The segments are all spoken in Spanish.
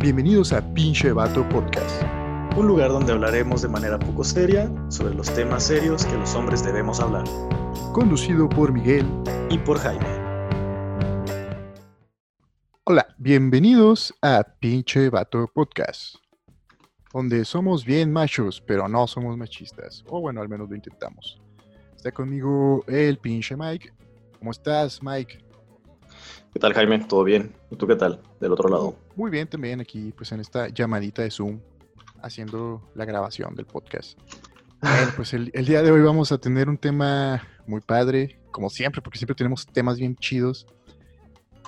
Bienvenidos a Pinche Vato Podcast. Un lugar donde hablaremos de manera poco seria sobre los temas serios que los hombres debemos hablar. Conducido por Miguel y por Jaime. Hola, bienvenidos a Pinche Vato Podcast. Donde somos bien machos, pero no somos machistas. O bueno, al menos lo intentamos. Está conmigo el pinche Mike. ¿Cómo estás, Mike? ¿Qué tal, Jaime? ¿Todo bien? ¿Y tú qué tal? Del otro lado. Muy bien, también aquí, pues en esta llamadita de Zoom, haciendo la grabación del podcast. Bueno, pues el, el, día de hoy vamos a tener un tema muy padre, como siempre, porque siempre tenemos temas bien chidos.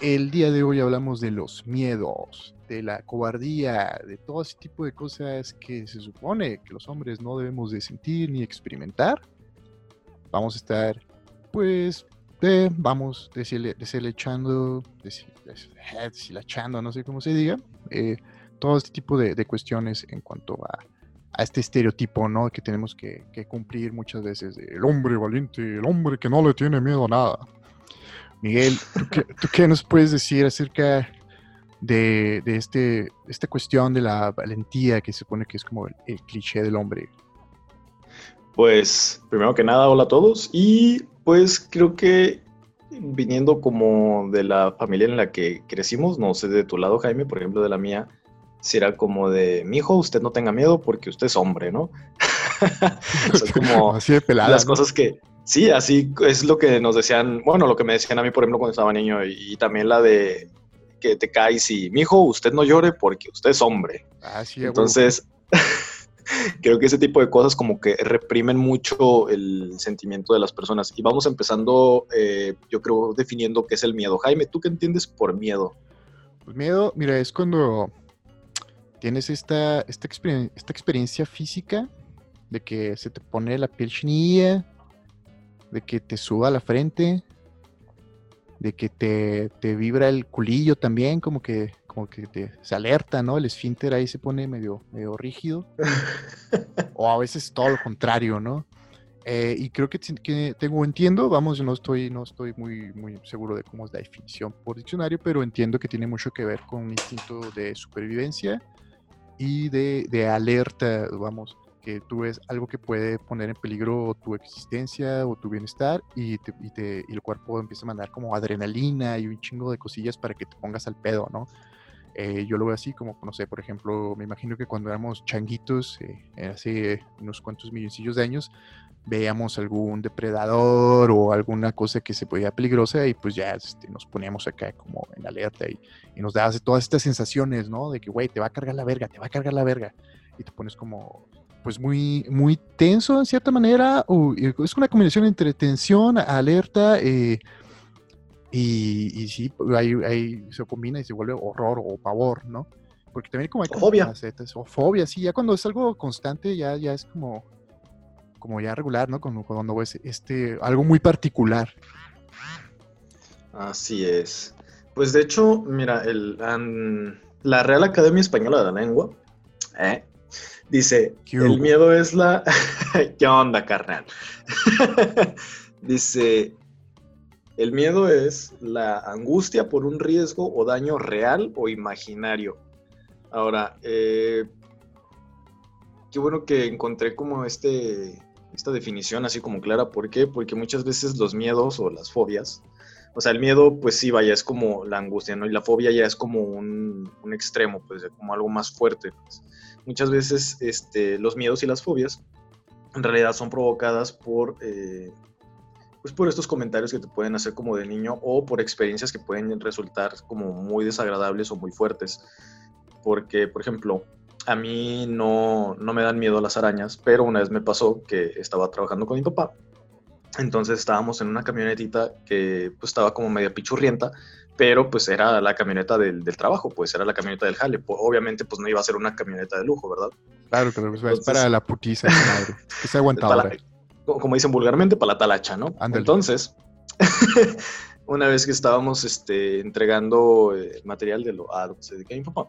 El día de hoy hablamos de los miedos, de la cobardía, de todo ese tipo de cosas que se supone que los hombres no debemos de sentir ni experimentar. Vamos a estar, pues, de, vamos deslechando, deshilachando, no sé cómo se diga, eh, todo este tipo de, de, cuestiones en cuanto a, a, este estereotipo, ¿no? Que tenemos que, que cumplir muchas veces de el hombre valiente, el hombre que no le tiene miedo a nada. Miguel, ¿tú qué, ¿tú qué nos puedes decir acerca de, de, este, esta cuestión de la valentía que se supone que es como el, el cliché del hombre? Pues, primero que nada, hola a todos y pues creo que viniendo como de la familia en la que crecimos, no sé de tu lado, Jaime, por ejemplo, de la mía, si era como de, mi hijo, usted no tenga miedo porque usted es hombre, ¿no? como así de pelada, las ¿no? cosas que, sí, así es lo que nos decían, bueno, lo que me decían a mí, por ejemplo, cuando estaba niño, y, y también la de que te caes y, mi hijo, usted no llore porque usted es hombre. Ah, sí, Entonces, creo que ese tipo de cosas como que reprimen mucho el sentimiento de las personas. Y vamos empezando, eh, yo creo, definiendo qué es el miedo. Jaime, ¿tú qué entiendes por miedo? Pues miedo, mira, es cuando tienes esta, esta, exper esta experiencia física de que se te pone la piel chinilla, de que te suba la frente, de que te, te vibra el culillo también, como que como que te, se alerta, ¿no? El esfínter ahí se pone medio, medio rígido. o a veces todo lo contrario, ¿no? Eh, y creo que, que, tengo, entiendo, vamos, yo no estoy, no estoy muy, muy seguro de cómo es la definición por diccionario, pero entiendo que tiene mucho que ver con un instinto de supervivencia y de, de alerta, vamos, que tú ves algo que puede poner en peligro tu existencia o tu bienestar y, te, y, te, y el cuerpo empieza a mandar como adrenalina y un chingo de cosillas para que te pongas al pedo, ¿no? Eh, yo lo veo así como, no sé, por ejemplo, me imagino que cuando éramos changuitos, eh, hace unos cuantos milloncillos de años, veíamos algún depredador o alguna cosa que se podía peligrosa y pues ya este, nos poníamos acá como en alerta y, y nos dabas todas estas sensaciones, ¿no? De que, güey, te va a cargar la verga, te va a cargar la verga. Y te pones como, pues muy, muy tenso en cierta manera, o es una combinación entre tensión, alerta, eh, y, y, sí, ahí, ahí, se combina y se vuelve horror o pavor, ¿no? Porque también como hay como fobia. facetas, o fobia, sí, ya cuando es algo constante ya, ya es como, como ya regular, ¿no? Cuando, cuando es este, algo muy particular. Así es. Pues de hecho, mira, el, um, la Real Academia Española de la Lengua ¿eh? dice, el miedo es la... ¿Qué onda, carnal? dice, el miedo es la angustia por un riesgo o daño real o imaginario. Ahora, eh, qué bueno que encontré como este, esta definición así como clara. ¿Por qué? Porque muchas veces los miedos o las fobias, o sea, el miedo pues sí, vaya, es como la angustia, ¿no? Y la fobia ya es como un, extremo, pues como algo más fuerte. Pues. Muchas veces este, los miedos y las fobias en realidad son provocadas por... Eh, pues por estos comentarios que te pueden hacer como de niño o por experiencias que pueden resultar como muy desagradables o muy fuertes. Porque, por ejemplo, a mí no, no me dan miedo las arañas, pero una vez me pasó que estaba trabajando con mi papá. Entonces estábamos en una camionetita que pues, estaba como media pichurrienta, pero pues era la camioneta del, del, trabajo, pues era la camioneta del jale. Pues, obviamente pues no iba a ser una camioneta de lujo, ¿verdad? Claro, pero pues, Entonces, para la putiza, madre. Que se aguantaba como dicen vulgarmente, para la talacha, ¿no? Andale. Entonces, una vez que estábamos este, entregando eh, material de lo a lo que se dedica mi papá,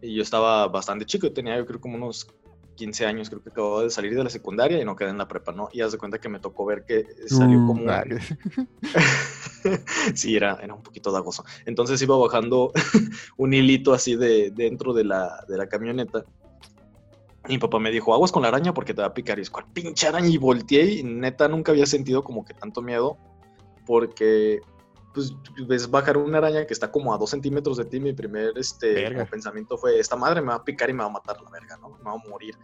y yo estaba bastante chico, tenía yo creo como unos 15 años, creo que acababa de salir de la secundaria y no quedé en la prepa, ¿no? Y haz de cuenta que me tocó ver que salió como... sí, era, era un poquito dagoso. Entonces iba bajando un hilito así de dentro de la, de la camioneta. Mi papá me dijo, aguas con la araña porque te va a picar. Y es, ¿cuál pinche araña? Y volteé y neta nunca había sentido como que tanto miedo porque pues ves bajar una araña que está como a dos centímetros de ti, mi primer este, pensamiento fue, esta madre me va a picar y me va a matar la verga, ¿no? Me va a morir.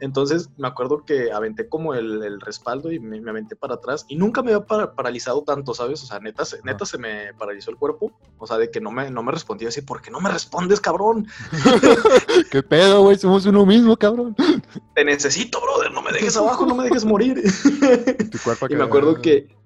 Entonces me acuerdo que aventé como el, respaldo y me, aventé para atrás y nunca me había paralizado tanto, ¿sabes? O sea, neta, se, neta se me paralizó el cuerpo, o sea, de que no me, no me respondía así, ¿por qué no me respondes, cabrón? ¿Qué pedo, güey? Somos uno mismo, cabrón. Te necesito, brother, no me dejes abajo, no me dejes morir. y me acuerdo que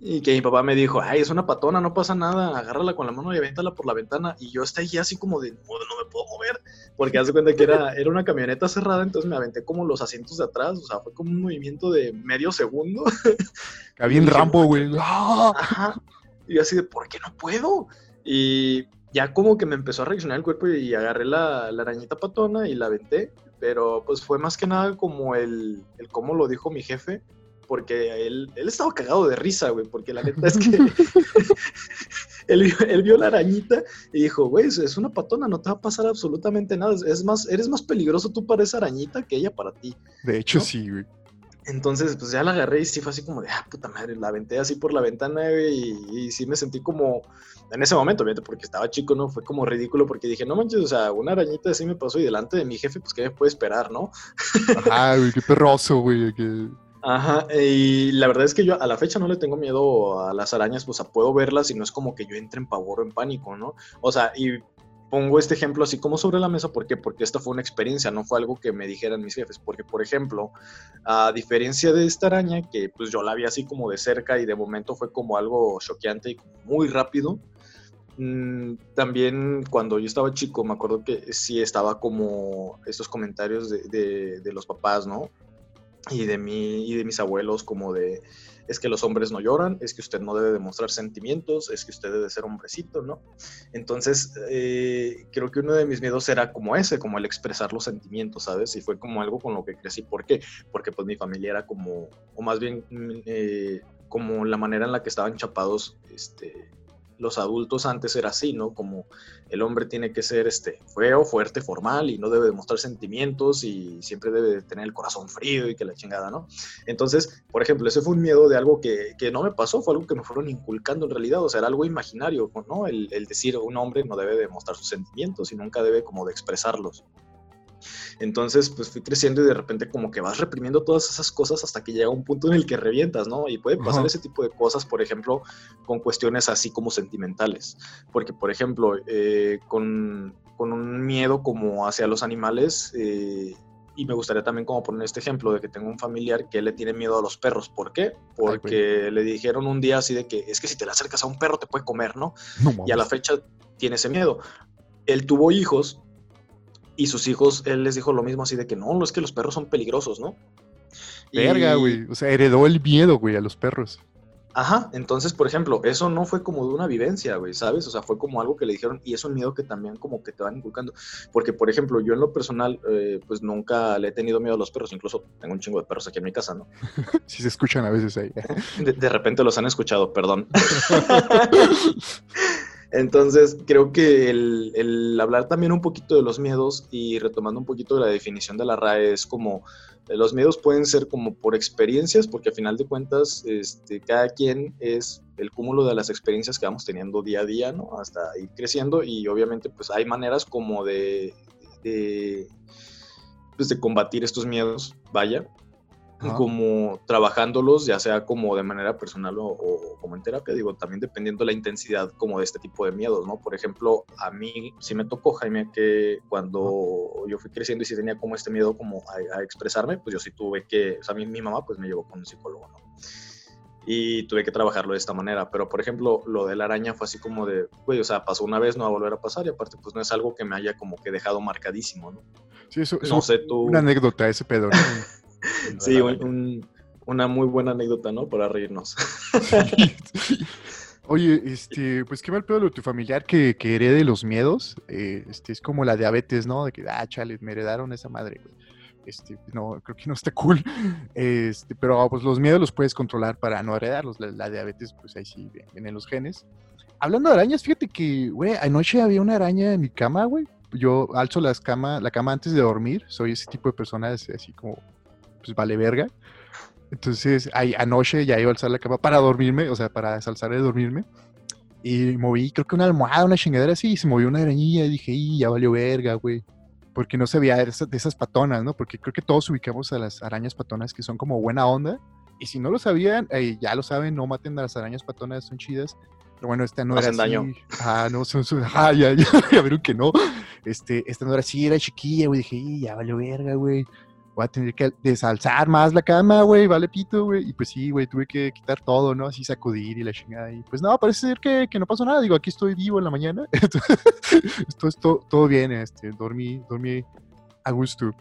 y que mi papá me dijo, ay, es una patona, no pasa nada, agárrala con la mano y avéntala por la ventana. Y yo estaba ahí así como de, no, no me puedo mover, porque hace cuenta que era, era una camioneta cerrada, entonces me aventé como los asientos de atrás, o sea, fue como un movimiento de medio segundo. Había un rampo, güey. Ajá. Y yo así de, ¿por qué no puedo? Y ya como que me empezó a reaccionar el cuerpo y agarré la, la arañita patona y la aventé, pero pues fue más que nada como el, el cómo lo dijo mi jefe, porque él, él estaba cagado de risa, güey, porque la neta es que él, vio la arañita y dijo, güey, es una patona, no te va a pasar absolutamente nada, es más, eres más peligroso tú para esa arañita que ella para ti. De hecho, sí, güey. Entonces, pues ya la agarré y sí fue así como de, ah, puta madre, la aventé así por la ventana, güey, y, sí me sentí como, en ese momento, obviamente, porque estaba chico, ¿no? Fue como ridículo porque dije, no manches, o sea, una arañita así me pasó y delante de mi jefe, pues, ¿qué me puede esperar, no? Ajá, güey, qué perroso, güey, que... Ajá, y la verdad es que yo a la fecha no le tengo miedo a las arañas, pues a puedo verlas y no es como que yo entre en pavor o en pánico, ¿no? O sea, y pongo este ejemplo así como sobre la mesa, ¿por qué? Porque esta fue una experiencia, no fue algo que me dijeran mis jefes, porque por ejemplo, a diferencia de esta araña, que pues yo la vi así como de cerca y de momento fue como algo choqueante y muy rápido, mm, también cuando yo estaba chico, me acuerdo que sí estaba como estos comentarios de, de los papás, ¿no? Y de, mí, y de mis abuelos como de, es que los hombres no lloran, es que usted no debe demostrar sentimientos, es que usted debe ser hombrecito, ¿no? Entonces, eh, creo que uno de mis miedos era como ese, como el expresar los sentimientos, ¿sabes? Y fue como algo con lo que crecí. ¿Por qué? Porque pues mi familia era como, o más bien, mm, eh, como la manera en la que estaban chapados, este, los adultos antes era así, ¿no? Como el hombre tiene que ser este, feo, fuerte, formal y no debe demostrar sentimientos y siempre debe tener el corazón frío y que la chingada, ¿no? Entonces, por ejemplo, ese fue un miedo de algo que, no me pasó, fue algo que me fueron inculcando en realidad, o sea, era algo imaginario, ¿no? El, el decir un hombre no debe demostrar sus sentimientos y nunca debe como de expresarlos. Entonces, pues fui creciendo y de repente como que vas reprimiendo todas esas cosas hasta que llega un punto en el que revientas, ¿no? Y puede pasar ese tipo de cosas, por ejemplo, con cuestiones así como sentimentales. Porque, por ejemplo, eh, con, un miedo como hacia los animales, eh, y me gustaría también como poner este ejemplo de que tengo un familiar que le tiene miedo a los perros. ¿Por qué? Porque le dijeron un día así de que es que si te le acercas a un perro te puede comer, ¿no? y a la fecha tiene ese miedo. Él tuvo hijos y sus hijos, él les dijo lo mismo así de que no, no es que los perros son peligrosos, ¿no? Verga, güey. O sea, heredó el miedo, güey, a los perros. Ajá, entonces, por ejemplo, eso no fue como de una vivencia, güey, ¿sabes? O sea, fue como algo que le dijeron y es un miedo que también como que te van inculcando. Porque, por ejemplo, yo en lo personal, eh, pues nunca le he tenido miedo a los perros, incluso tengo un chingo de perros aquí en mi casa, ¿no? sí se escuchan a veces ahí. de, de repente los han escuchado, perdón. Entonces, creo que el, hablar también un poquito de los miedos y retomando un poquito de la definición de la RAE es como, los miedos pueden ser como por experiencias, porque a final de cuentas, este, cada quien es el cúmulo de las experiencias que vamos teniendo día a día, ¿no? Hasta ir creciendo y obviamente pues hay maneras como de, de, pues, de combatir estos miedos, vaya, como trabajándolos, ya sea como de manera personal o, como en terapia, digo, también dependiendo la intensidad como de este tipo de miedos, ¿no? Por ejemplo, a mí sí me tocó, Jaime, que cuando yo fui creciendo y sí tenía como este miedo como a, expresarme, pues yo sí tuve que, o sea, mi, mi mamá pues me llevó con un psicólogo, ¿no? Y tuve que trabajarlo de esta manera, pero por ejemplo, lo de la araña fue así como de, güey, o sea, pasó una vez, no va a volver a pasar y aparte pues no es algo que me haya como que dejado marcadísimo, ¿no? Sí, eso, no sé, tú... una anécdota ese pedo, ¿no? sí, una muy buena anécdota, ¿no? Para reírnos. Oye, este, pues qué mal pedo de tu familiar que, que herede los miedos. Eh, este, es como la diabetes, ¿no? De que, ah, chale, me heredaron esa madre, este, no, creo que no está cool. Este, pero pues los miedos los puedes controlar para no heredarlos. La, diabetes, pues ahí sí vienen los genes. Hablando de arañas, fíjate que, güey, anoche había una araña en mi cama, güey. Yo alzo las cama, la cama antes de dormir. Soy ese tipo de persona así como, pues vale verga. Entonces, ahí, anoche ya iba a alzar la cama para dormirme, o sea, para desalzar de dormirme. Y moví, creo que una almohada, una chingadera así, y se movió una arañilla. Y dije, y ya valió verga, güey. Porque no se veía de esas, de esas patonas, ¿no? Porque creo que todos ubicamos a las arañas patonas que son como buena onda. Y si no lo sabían, eh, ya lo saben, no maten a las arañas patonas, son chidas. Pero bueno, esta no, era así. daño. Ah, no, son, son ah, ya, ya, ya vieron que no. Este, esta no era así, era chiquilla, güey. Dije, ya valió verga, güey voy a tener que desalzar más la cama, güey, vale pito, güey. Y pues sí, güey, tuve que quitar todo, ¿no? Así sacudir y la chingada. Y pues no, parece ser que, que no pasó nada. Digo, aquí estoy vivo en la mañana. Esto es todo bien, este, dormí, dormí a gusto.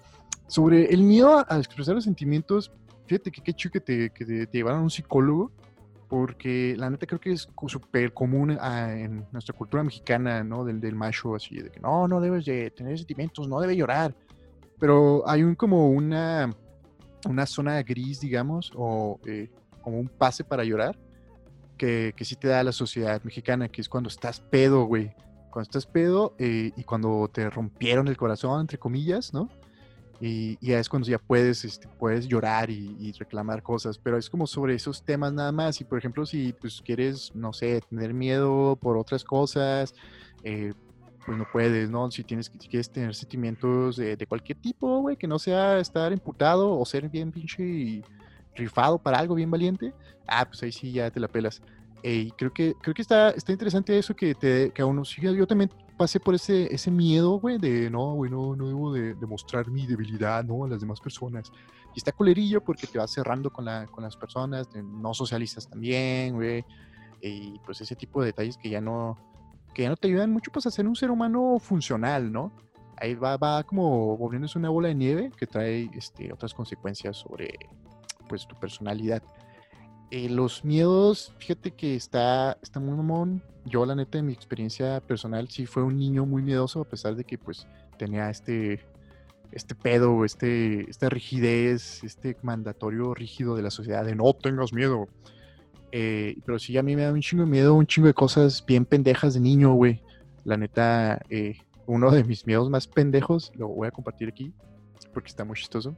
Sobre el miedo a expresar los sentimientos, fíjate que qué chido que te, que te, llevaron a un psicólogo, porque la neta creo que es súper común ah, en nuestra cultura mexicana, ¿no? Del, del macho, así, de que no, no debes de tener sentimientos, no debes llorar pero hay un como una, una zona gris, digamos, o eh, como un pase para llorar, que, que sí te da la sociedad mexicana, que es cuando estás pedo, güey. Cuando estás pedo eh, y cuando te rompieron el corazón, entre comillas, ¿no? Y, ya es cuando ya puedes, este, puedes llorar y, reclamar cosas, pero es como sobre esos temas nada más. Y por ejemplo, si pues quieres, no sé, tener miedo por otras cosas, eh, pues no puedes, ¿no? Si tienes si quieres tener sentimientos de, cualquier tipo, güey, que no sea estar imputado o ser bien pinche y rifado para algo bien valiente, ah, pues ahí sí ya te la pelas. Y creo que, creo que está, está interesante eso que, te, que a uno, sí, yo también pasé por ese, ese miedo, güey, de no, güey, no, debo de demostrar mi debilidad, ¿no? A las demás personas. Y está culerillo porque te vas cerrando con, la, con las personas, no socializas también, güey. Y pues ese tipo de detalles que ya no, que ya no te ayudan mucho pues a ser un ser humano funcional, ¿no? Ahí va, va como volviéndose una bola de nieve que trae este, otras consecuencias sobre pues tu personalidad. Eh, los miedos, fíjate que está, está muy mamón. Yo, la neta, en mi experiencia personal, sí fue un niño muy miedoso, a pesar de que pues tenía este, este pedo, este, esta rigidez, este mandatorio rígido de la sociedad de no tengas miedo. Eh, pero sí, a mí me da un chingo de miedo, un chingo de cosas bien pendejas de niño, güey. La neta, eh, uno de mis miedos más pendejos, lo voy a compartir aquí, porque está muy chistoso.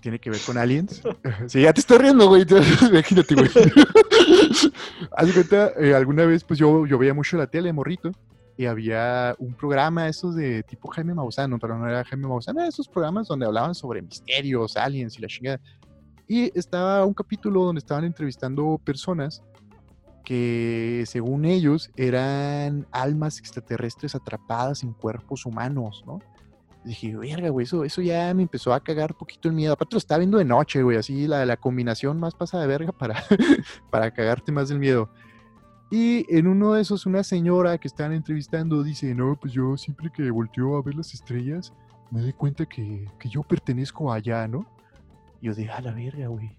Tiene que ver con aliens. sí, ya te estoy riendo, güey. Imagínate, güey. Haz cuenta, eh, alguna vez, pues yo, yo veía mucho la tele, morrito, y había un programa, esos de tipo Jaime Maussan, pero no era Jaime Maussan, era esos programas donde hablaban sobre misterios, aliens y la chingada. Y estaba un capítulo donde estaban entrevistando personas que según ellos eran almas extraterrestres atrapadas en cuerpos humanos, ¿no? Y dije, verga, güey, eso, eso ya me empezó a cagar un poquito el miedo. Aparte lo estaba viendo de noche, güey, así la, la combinación más pasa de verga para, para cagarte más del miedo. Y en uno de esos, una señora que estaban entrevistando dice, no, pues yo siempre que volteo a ver las estrellas, me doy cuenta que, que yo pertenezco allá, ¿no? Yo dije, a la verga, güey.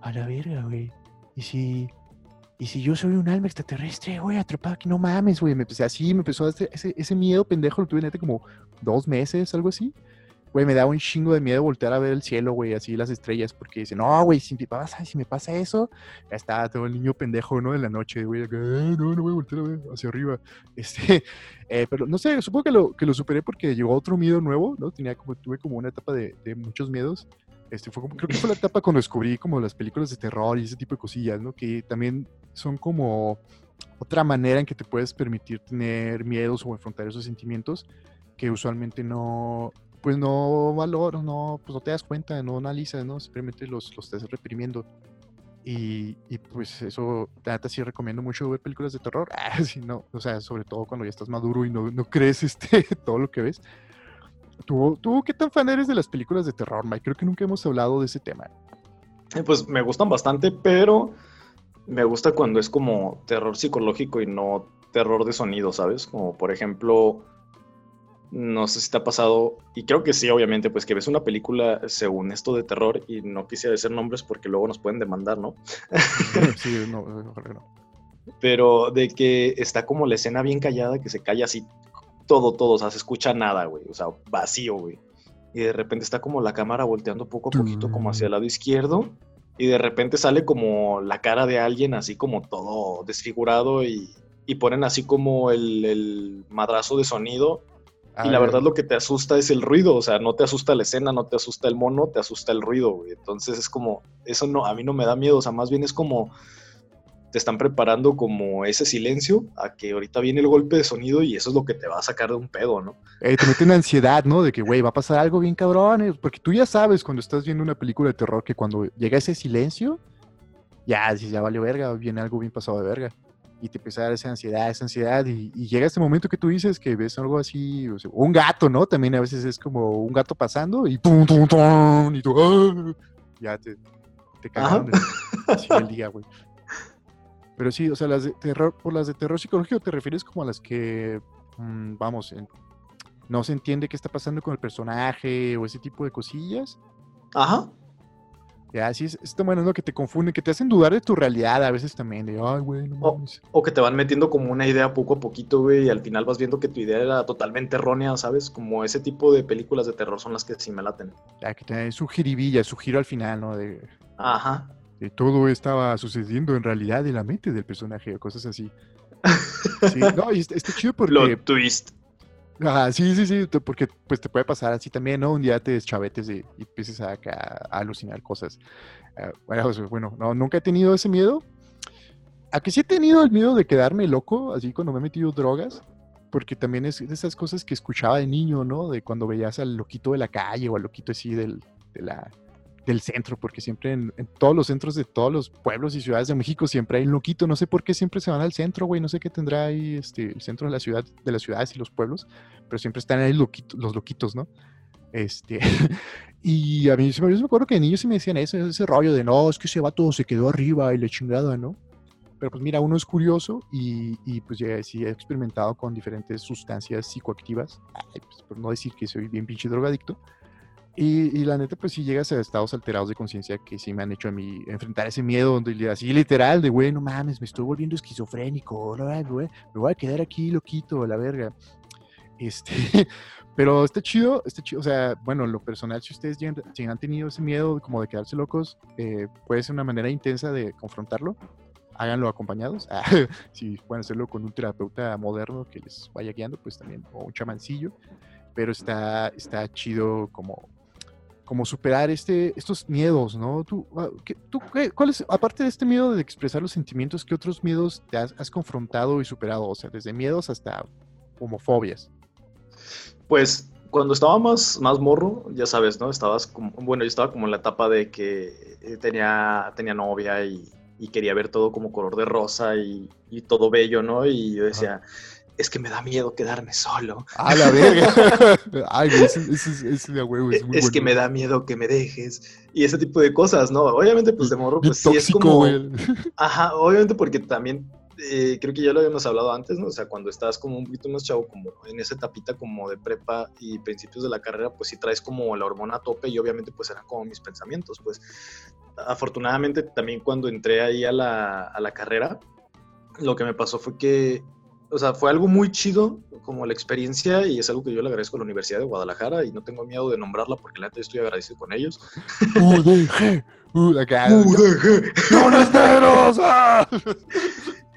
A la verga, güey. Y si, y si yo soy un alma extraterrestre, güey, atrapado aquí, no mames, güey. Me empecé así, me empezó a hacer ese, miedo pendejo, lo tuve neta como dos meses, algo así. Güey, me daba un chingo de miedo voltear a ver el cielo, güey, así las estrellas, porque dice, no, güey, si me pasa, eso, ya está, todo el niño pendejo, ¿no? De la noche, güey, no, no voy a voltear a ver hacia arriba. Este, eh, pero no sé, supongo que lo, superé porque llegó otro miedo nuevo, ¿no? Tenía como, tuve como una etapa de muchos miedos este, fue como, creo que fue la etapa cuando descubrí como las películas de terror y ese tipo de cosillas, ¿no? Que también son como otra manera en que te puedes permitir tener miedos o enfrentar esos sentimientos que usualmente no, pues no valoras, no, pues no te das cuenta, no analizas, ¿no? Simplemente los, los estás reprimiendo. Y, y, pues eso, neta sí recomiendo mucho ver películas de terror. Ah, no, o sea, sobre todo cuando ya estás maduro y no, no crees este, todo lo que ves. ¿Tú, qué tan fan eres de las películas de terror, Mike? Creo que nunca hemos hablado de ese tema. Eh, pues me gustan bastante, pero me gusta cuando es como terror psicológico y no terror de sonido, ¿sabes? Como por ejemplo, no sé si te ha pasado, y creo que sí, obviamente, pues que ves una película según esto de terror y no quisiera decir nombres porque luego nos pueden demandar, ¿no? sí, no, no, no. Pero de que está como la escena bien callada, que se calla así todo, todo, o sea, se escucha nada, güey, o sea, vacío, güey. y de repente está como la cámara volteando poco a poquito como hacia el lado izquierdo y de repente sale como la cara de alguien así como todo desfigurado y, y ponen así como el, el madrazo de sonido y la verdad lo que te asusta es el ruido, o sea, no te asusta la escena, no te asusta el mono, te asusta el ruido, güey. Entonces es como, eso no, a mí no me da miedo, o sea, más bien es como, te están preparando como ese silencio a que ahorita viene el golpe de sonido y eso es lo que te va a sacar de un pedo, ¿no? Eh, te mete una ansiedad, ¿no? De que, güey, va a pasar algo bien cabrón, eh, porque tú ya sabes cuando estás viendo una película de terror que cuando llega ese silencio, ya, si ya valió verga, viene algo bien pasado de verga y te empieza a dar esa ansiedad, esa ansiedad, y, llega este momento que tú dices que ves algo así, o sea, un gato, ¿no? También a veces es como un gato pasando y tum, tum, tum, y tú, ¡ah! ya te, te cagan el día, güey. Pero sí, o sea, las de terror, por las de terror psicológico te refieres como a las que, mm, vamos, no se entiende qué está pasando con el personaje o ese tipo de cosillas. Ajá. Ya, sí, es, es bueno, ¿no? Que te confunden, que te hacen dudar de tu realidad a veces también, de, ay, güey, no mames. O, que te van metiendo como una idea poco a poquito, güey, y al final vas viendo que tu idea era totalmente errónea, ¿sabes? Como ese tipo de películas de terror son las que sí me laten. Ya, que te su jiribilla, su giro al final, ¿no? De, Ajá. Que todo estaba sucediendo en realidad en la mente del personaje o cosas así. Sí, no, y está, chido porque... Lo twist. Ah, sí, sí, sí, porque pues te puede pasar así también, ¿no? Un día te deschavetes y, y empieces a, alucinar cosas. Ah, bueno, no, nunca he tenido ese miedo. A que sí he tenido el miedo de quedarme loco, así cuando me he metido drogas, porque también es de esas cosas que escuchaba de niño, ¿no? De cuando veías al loquito de la calle o al loquito así del, de la, del centro, porque siempre en, todos los centros de todos los pueblos y ciudades de México siempre hay un loquito. No sé por qué siempre se van al centro, güey. No sé qué tendrá ahí este, el centro de la ciudad, de las ciudades y los pueblos, pero siempre están ahí los loquitos, ¿no? Este, y a mí yo me acuerdo que de niños sí me decían eso, ese rollo de no, es que ese vato se quedó arriba y le chingada, ¿no? Pero pues mira, uno es curioso y, y pues ya sí he experimentado con diferentes sustancias psicoactivas, pues, por no decir que soy bien pinche drogadicto, y, la neta, pues si llegas a estados alterados de conciencia que sí me han hecho a mí enfrentar ese miedo, donde así literal, de güey, no mames, me estoy volviendo esquizofrénico, güey, me voy a quedar aquí loquito, la verga. Este, pero está chido, está chido, o sea, bueno, lo personal, si ustedes ya, han tenido ese miedo como de quedarse locos, eh, puede ser una manera intensa de confrontarlo. Háganlo acompañados. si pueden hacerlo con un terapeuta moderno que les vaya guiando, pues también, o un chamancillo. Pero está, está chido como como superar este, estos miedos, ¿no? ¿Tú, ah, tú, cuál es, aparte de este miedo de expresar los sentimientos, qué otros miedos te has, confrontado y superado? O sea, desde miedos hasta homofobias. Pues cuando estaba más, más morro, ya sabes, ¿no? Estabas como, bueno, yo estaba como en la etapa de que eh, tenía, tenía novia y, quería ver todo como color de rosa y, todo bello, ¿no? Y yo decía, es que me da miedo quedarme solo. Ah, la verga. Ay, ese, es muy Es que me da miedo que me dejes. Y ese tipo de cosas, ¿no? Obviamente, pues de morro, pues sí es como. Ajá, obviamente porque también eh, creo que ya lo habíamos hablado antes, ¿no? O sea, cuando estás como un poquito más chavo, como en esa etapita como de prepa y principios de la carrera, pues sí traes como la hormona a tope y obviamente pues eran como mis pensamientos, pues afortunadamente también cuando entré ahí a la, a la carrera, lo que me pasó fue que o sea, fue algo muy chido como la experiencia y es algo que yo le agradezco a la Universidad de Guadalajara y no tengo miedo de nombrarla porque la neta estoy agradecido con ellos. UDG, UDG,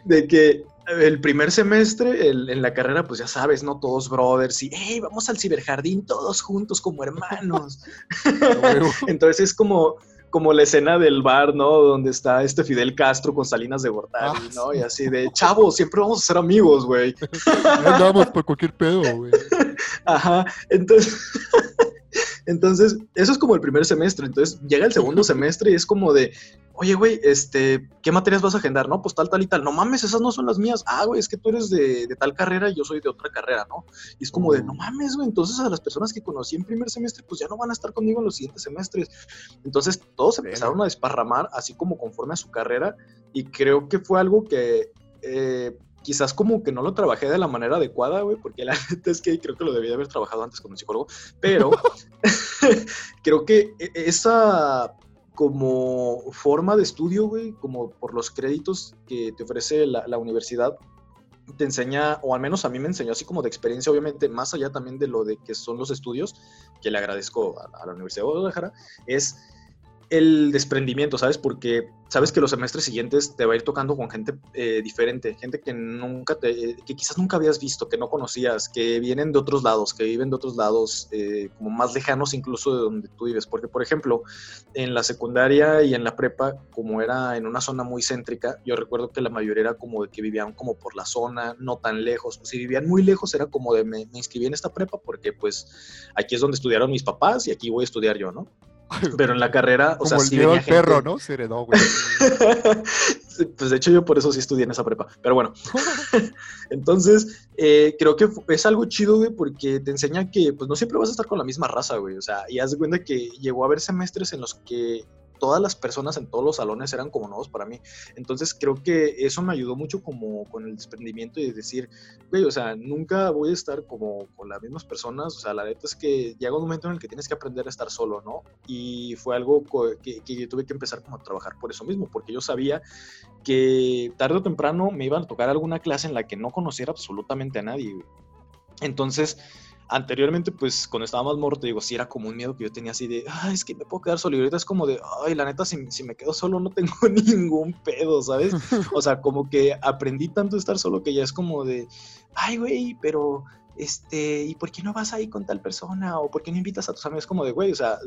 De que el primer semestre en la carrera, pues ya sabes, ¿no? Todos brothers y, hey, vamos al ciberjardín todos juntos como hermanos. Entonces es como, como la escena del bar, ¿no? Donde está este Fidel Castro con Salinas de Gortari, ah, ¿no? Y así de, chavo, siempre vamos a ser amigos, güey. Andamos por cualquier pedo, güey. Ajá, entonces... Entonces, eso es como el primer semestre. Entonces, llega el segundo semestre y es como de, oye, güey, este, ¿qué materias vas a agendar? No, pues tal, tal y tal. No mames, esas no son las mías. Ah, güey, es que tú eres de, tal carrera y yo soy de otra carrera, ¿no? Y es como de, no mames, güey, entonces a las personas que conocí en primer semestre, pues ya no van a estar conmigo en los siguientes semestres. Entonces, todos empezaron a desparramar, así como conforme a su carrera, y creo que fue algo que... Eh, quizás como que no lo trabajé de la manera adecuada, güey, porque la neta es que creo que lo debía haber trabajado antes con un psicólogo, pero creo que e, esa como forma de estudio, güey, como por los créditos que te ofrece la, universidad, te enseña, o al menos a mí me enseñó así como de experiencia, obviamente, más allá también de lo de que son los estudios, que le agradezco a, a la Universidad de Guadalajara, es el desprendimiento, ¿sabes? Porque sabes que los semestres siguientes te va a ir tocando con gente eh, diferente, gente que nunca te, que quizás nunca habías visto, que no conocías, que vienen de otros lados, que viven de otros lados, eh, como más lejanos incluso de donde tú vives. Porque, por ejemplo, en la secundaria y en la prepa, como era en una zona muy céntrica, yo recuerdo que la mayoría era como de que vivían como por la zona, no tan lejos. si vivían muy lejos, era como de me, me inscribí en esta prepa porque pues aquí es donde estudiaron mis papás y aquí voy a estudiar yo, ¿no? Pero en la carrera, o sea, sí el perro, ¿no? Se heredó, güey. pues de hecho yo por eso sí estudié en esa prepa. Pero bueno. Entonces, eh, creo que es algo chido, güey, porque te enseña que pues no siempre vas a estar con la misma raza, güey. O sea, y haz de cuenta que llegó a haber semestres en los que todas las personas en todos los salones eran como nuevos para mí. Entonces creo que eso me ayudó mucho como con el desprendimiento y decir, güey, o sea, nunca voy a estar como con las mismas personas. O sea, la neta es que llega un momento en el que tienes que aprender a estar solo, ¿no? Y fue algo que, que yo tuve que empezar como a trabajar por eso mismo, porque yo sabía que tarde o temprano me iban a tocar alguna clase en la que no conociera absolutamente a nadie. Entonces, anteriormente, pues cuando estaba más morro, digo, sí era como un miedo que yo tenía así de, ay, es que me puedo quedar solo. Y ahorita es como de, ay, la neta, si, si me quedo solo no tengo ningún pedo, ¿sabes? O sea, como que aprendí tanto a estar solo que ya es como de, ay, güey, pero, este, ¿y por qué no vas ahí con tal persona? ¿O por qué no invitas a tus amigos? Como de, güey, o sea,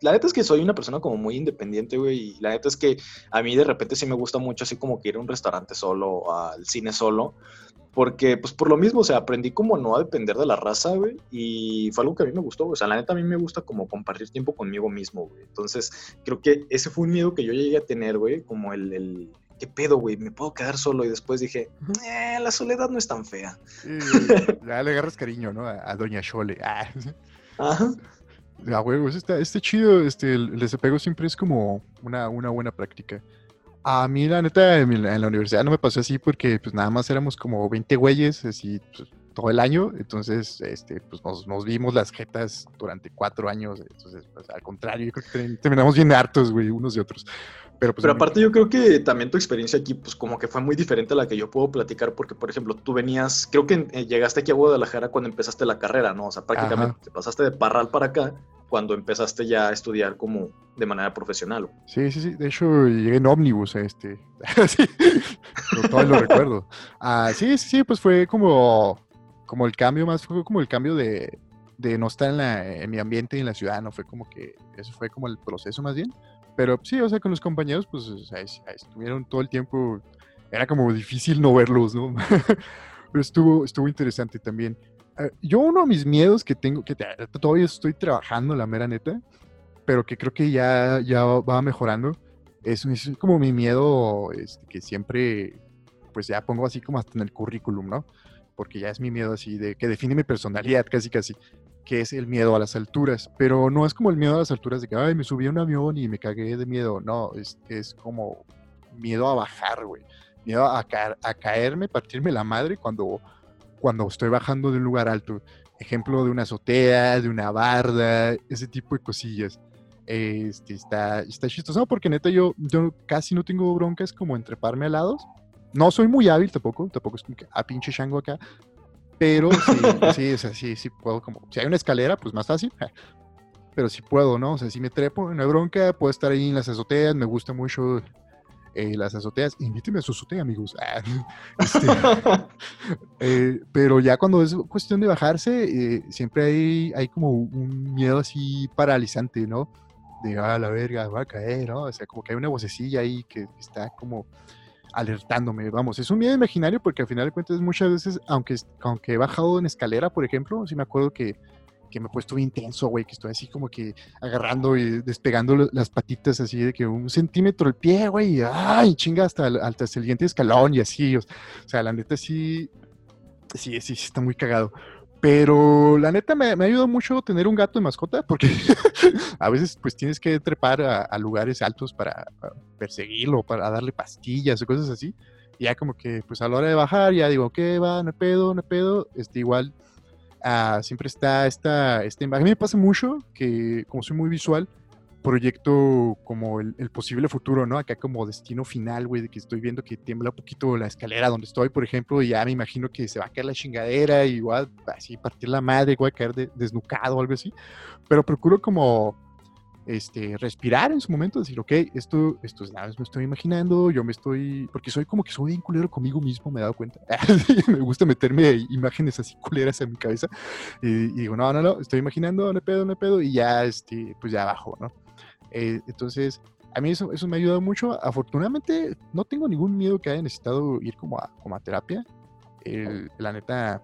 la neta es que soy una persona como muy independiente, güey, y la neta es que a mí de repente sí me gusta mucho así como que ir a un restaurante solo, al cine solo, porque, pues por lo mismo, o sea, aprendí como no a depender de la raza, güey. Y fue algo que a mí me gustó, güey. O sea, la neta a mí me gusta como compartir tiempo conmigo mismo, güey. Entonces, creo que ese fue un miedo que yo llegué a tener, güey. Como el, el ¿qué pedo, güey? Me puedo quedar solo. Y después dije, eh, la soledad no es tan fea. ya le agarras cariño, ¿no? A, Doña Chole. Ah. Ajá. Ah, güey, está, está chido. Este, el, el desapego siempre es como una, una buena práctica. A mí, la neta, en la, universidad no me pasó así porque pues nada más éramos como 20 güeyes, así pues, todo el año. Entonces, este, pues nos, vimos las jetas durante cuatro años. Entonces, pues, al contrario, yo creo que terminamos bien hartos, güey, unos y otros. Pero, pues, Pero aparte yo creo que también tu experiencia aquí, pues como que fue muy diferente a la que yo puedo platicar, porque por ejemplo, tú venías, creo que eh, llegaste aquí a Guadalajara cuando empezaste la carrera, ¿no? O sea, prácticamente te pasaste de Parral para acá cuando empezaste ya a estudiar como de manera profesional. Sí, sí, sí. De hecho, llegué en ómnibus a este. sí, todo lo recuerdo. Ah, sí, sí, sí, pues fue como, como el cambio más, fue como el cambio de, de no estar en, la, en mi ambiente y en la ciudad, ¿no? Fue como que, eso fue como el proceso más bien. Pero sí, o sea, con los compañeros, pues estuvieron todo el tiempo, era como difícil no verlos, ¿no? Pero estuvo, estuvo interesante también. Eh, yo uno de mis miedos que tengo, que todavía estoy trabajando, la mera neta, pero que creo que ya, ya va mejorando, es, es como mi miedo este, que siempre, pues ya pongo así como hasta en el currículum, ¿no? Porque ya es mi miedo así, de que define mi personalidad casi casi, que es el miedo a las alturas, pero no es como el miedo a las alturas de que, ay, me subí a un avión y me cagué de miedo, no, es, es como miedo a bajar, güey, miedo a, a caerme, partirme la madre cuando cuando estoy bajando de un lugar alto. Ejemplo de una azotea, de una barda, ese tipo de cosillas. Este, está, está chistoso porque neta yo, yo casi no tengo broncas como en treparme a lados. No soy muy hábil tampoco, tampoco es como que a ah, pinche chango acá. Pero sí, sí, sí, sí puedo como, si hay una escalera, pues más fácil. Pero sí puedo, ¿no? O sea, si me trepo, no hay bronca, puedo estar ahí en las azoteas, me gusta mucho eh, las azoteas, invíteme a su azotea, amigos. Ah, este, eh, pero ya cuando es cuestión de bajarse, eh, siempre hay, hay como un miedo así paralizante, ¿no? De, ah, la verga, va a caer, ¿no? O sea, como que hay una vocecilla ahí que está como alertándome, vamos, es un miedo imaginario porque al final de cuentas muchas veces, aunque, aunque he bajado en escalera, por ejemplo, sí me acuerdo que que me he puesto bien tenso, güey, que estoy así como que agarrando y despegando las patitas así de que un centímetro el pie, güey, y ay, chinga hasta hasta el siguiente escalón y así. O sea, la neta sí, sí, sí, está muy cagado. Pero la neta me, me ayudado mucho tener un gato de mascota porque a veces pues tienes que trepar a, lugares altos para, perseguirlo, para darle pastillas o cosas así. Y ya como que pues a la hora de bajar ya digo, ¿qué va? No pedo, no pedo. Este, igual Ah, siempre está esta, esta imagen. A mí me pasa mucho que, como soy muy visual, proyecto como el, posible futuro, ¿no? Acá como destino final, güey, de que estoy viendo que tiembla un poquito la escalera donde estoy, por ejemplo, y ya me imagino que se va a caer la chingadera y así partir la madre, voy a caer desnucado o algo así. Pero procuro como este, respirar en su momento, decir, ok, esto, esto es me estoy imaginando, yo me estoy, porque soy como que soy bien culero conmigo mismo, me he dado cuenta. me gusta meterme imágenes así culeras en mi cabeza y, digo, no, no, no, estoy imaginando, no pedo, no pedo, y ya, este, pues ya abajo, ¿no? Eh, entonces, a mí eso, eso me ha ayudado mucho. Afortunadamente, no tengo ningún miedo que haya necesitado ir como a, como a terapia. la neta,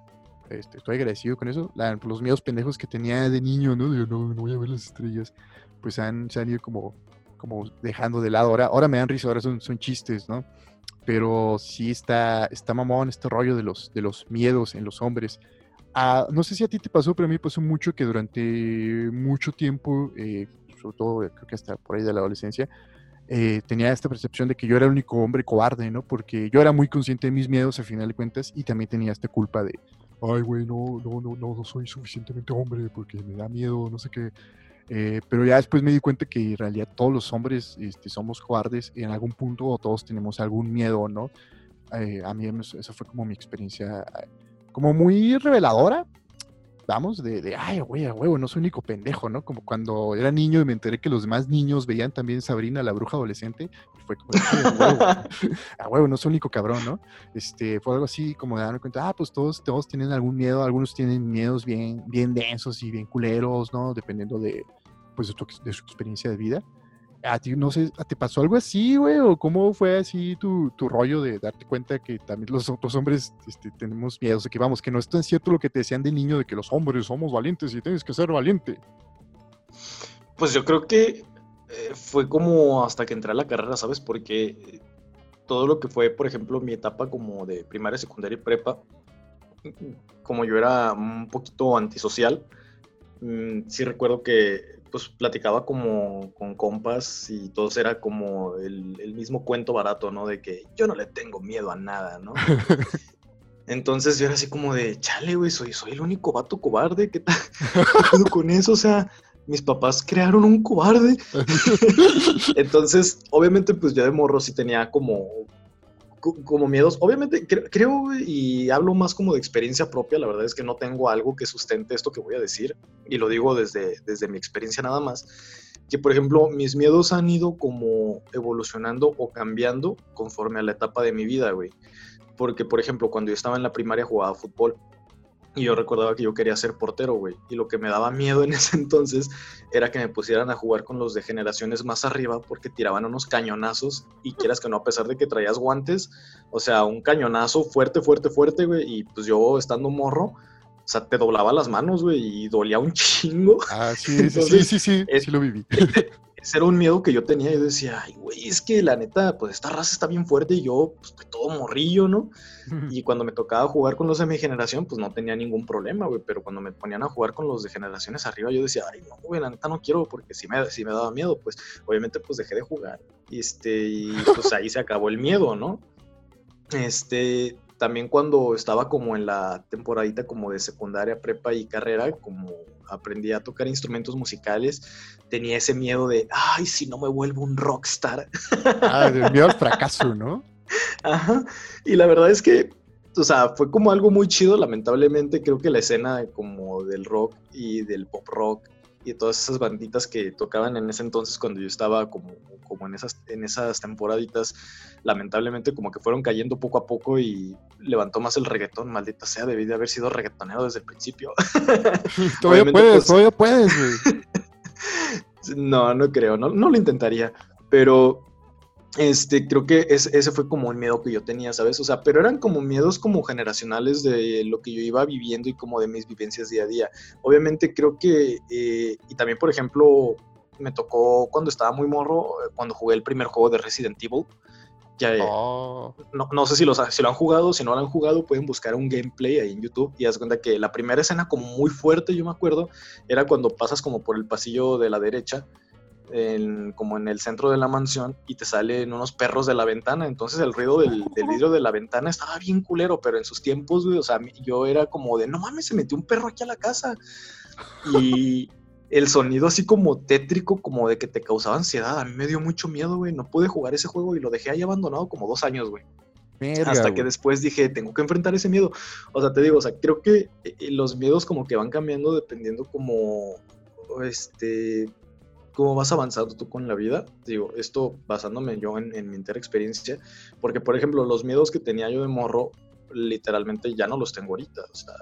este, estoy agradecido con eso. los miedos pendejos que tenía de niño, ¿no? Digo, no, no voy a ver las estrellas pues han, se han ido como, como dejando de lado. Ahora, ahora me dan risa, ahora son, son chistes, ¿no? Pero sí está, está mamón este rollo de los, de los miedos en los hombres. Ah, no sé si a ti te pasó, pero a mí pasó mucho que durante mucho tiempo, eh, sobre todo creo que hasta por ahí de la adolescencia, eh, tenía esta percepción de que yo era el único hombre cobarde, ¿no? Porque yo era muy consciente de mis miedos, al final de cuentas, y también tenía esta culpa de, ay, güey, no, no, no, no, soy suficientemente hombre porque me da miedo, no sé qué. Eh, pero ya después me di cuenta que en realidad todos los hombres este, somos cobardes en algún punto o todos tenemos algún miedo, ¿no? Eh, a mí esa fue como mi experiencia, como muy reveladora, vamos, de, de ay, güey, a huevo, no soy único pendejo, ¿no? Como cuando era niño y me enteré que los demás niños veían también Sabrina, la bruja adolescente, y fue como, a huevo, no soy único cabrón, ¿no? Este, fue algo así como de darme cuenta, ah, pues todos, todos tienen algún miedo, algunos tienen miedos bien, bien densos y bien culeros, ¿no? Dependiendo de, pues, de su experiencia de vida a ti, no sé, ¿te pasó algo así, güey? ¿O cómo fue así tu, tu, rollo de darte cuenta que también los otros hombres este, tenemos miedo? O sea, que vamos, que no es tan cierto lo que te decían de niño de que los hombres somos valientes y tienes que ser valiente. Pues yo creo que eh, fue como hasta que entré a la carrera, ¿sabes? Porque todo lo que fue, por ejemplo, mi etapa como de primaria, secundaria y prepa, como yo era un poquito antisocial, mm, sí recuerdo que pues platicaba como con compas y todos era como el, el, mismo cuento barato, ¿no? De que yo no le tengo miedo a nada, ¿no? Entonces yo era así como de, chale, güey, soy, soy el único vato cobarde, ¿qué tal con eso? O sea, mis papás crearon un cobarde. Entonces, obviamente, pues ya de morro sí tenía como como miedos. Obviamente, creo y hablo más como de experiencia propia. La verdad es que no tengo algo que sustente esto que voy a decir. Y lo digo desde, desde mi experiencia nada más. Que, por ejemplo, mis miedos han ido como evolucionando o cambiando conforme a la etapa de mi vida, güey. Porque, por ejemplo, cuando yo estaba en la primaria jugaba fútbol y yo recordaba que yo quería ser portero, güey. Y lo que me daba miedo en ese entonces era que me pusieran a jugar con los de generaciones más arriba porque tiraban unos cañonazos y quieras que no, a pesar de que traías guantes, o sea, un cañonazo fuerte, fuerte, fuerte, güey. Y pues yo estando morro, o sea, te doblaba las manos, güey, y dolía un chingo. Ah, sí, sí, sí, sí, sí, sí, lo viví. era un miedo que yo tenía. Yo decía, ay, güey, es que la neta, pues esta raza está bien fuerte y yo, pues, todo morrillo, ¿no? Y cuando me tocaba jugar con los de mi generación, pues no tenía ningún problema, güey. Pero cuando me ponían a jugar con los de generaciones arriba, yo decía, ay, no, güey, la neta no quiero porque si me, si me daba miedo, pues obviamente, pues dejé de jugar. Este, y pues ahí se acabó el miedo, ¿no? Este, también cuando estaba como en la temporadita como de secundaria, prepa y carrera, como aprendí a tocar instrumentos musicales, tenía ese miedo de, ay, si no me vuelvo un rockstar. Ah, del miedo al fracaso, ¿no? Ajá. Y la verdad es que, o sea, fue como algo muy chido, lamentablemente creo que la escena como del rock y del pop rock y todas esas banditas que tocaban en ese entonces cuando yo estaba como, como en, esas, en esas temporaditas, lamentablemente como que fueron cayendo poco a poco y levantó más el reggaetón, maldita sea, debí de haber sido reggaetonero desde el principio. todavía puedes, pues todavía puedes, no, no creo, no, no lo intentaría, pero este, creo que ese fue como el miedo que yo tenía, ¿sabes? O sea, pero eran como miedos como generacionales de lo que yo iba viviendo y como de mis vivencias día a día. Obviamente creo que, eh, y también por ejemplo, me tocó cuando estaba muy morro, eh, cuando jugué el primer juego de Resident Evil. Ya, oh. no, no, sé si, los, si lo han jugado, si no lo han jugado, pueden buscar un gameplay ahí en YouTube y haz cuenta que la primera escena como muy fuerte, yo me acuerdo, era cuando pasas como por el pasillo de la derecha como en el centro de la mansión y te salen unos perros de la ventana. Entonces el ruido del, vidrio de la ventana estaba bien culero, pero en sus tiempos, o sea, yo era como de, no mames, se metió un perro aquí a la casa. Y, el sonido así como tétrico, como de que te causaba ansiedad. A mí me dio mucho miedo, güey. No pude jugar ese juego y lo dejé ahí abandonado como dos años, güey. Hasta que después dije, tengo que enfrentar ese miedo. O sea, te digo, o sea, creo que eh, los miedos como que van cambiando dependiendo como, este, cómo vas avanzando tú con la vida. Digo, esto basándome yo en, en mi entera experiencia, porque por ejemplo, los miedos que tenía yo de morro, literalmente ya no los tengo ahorita. O sea,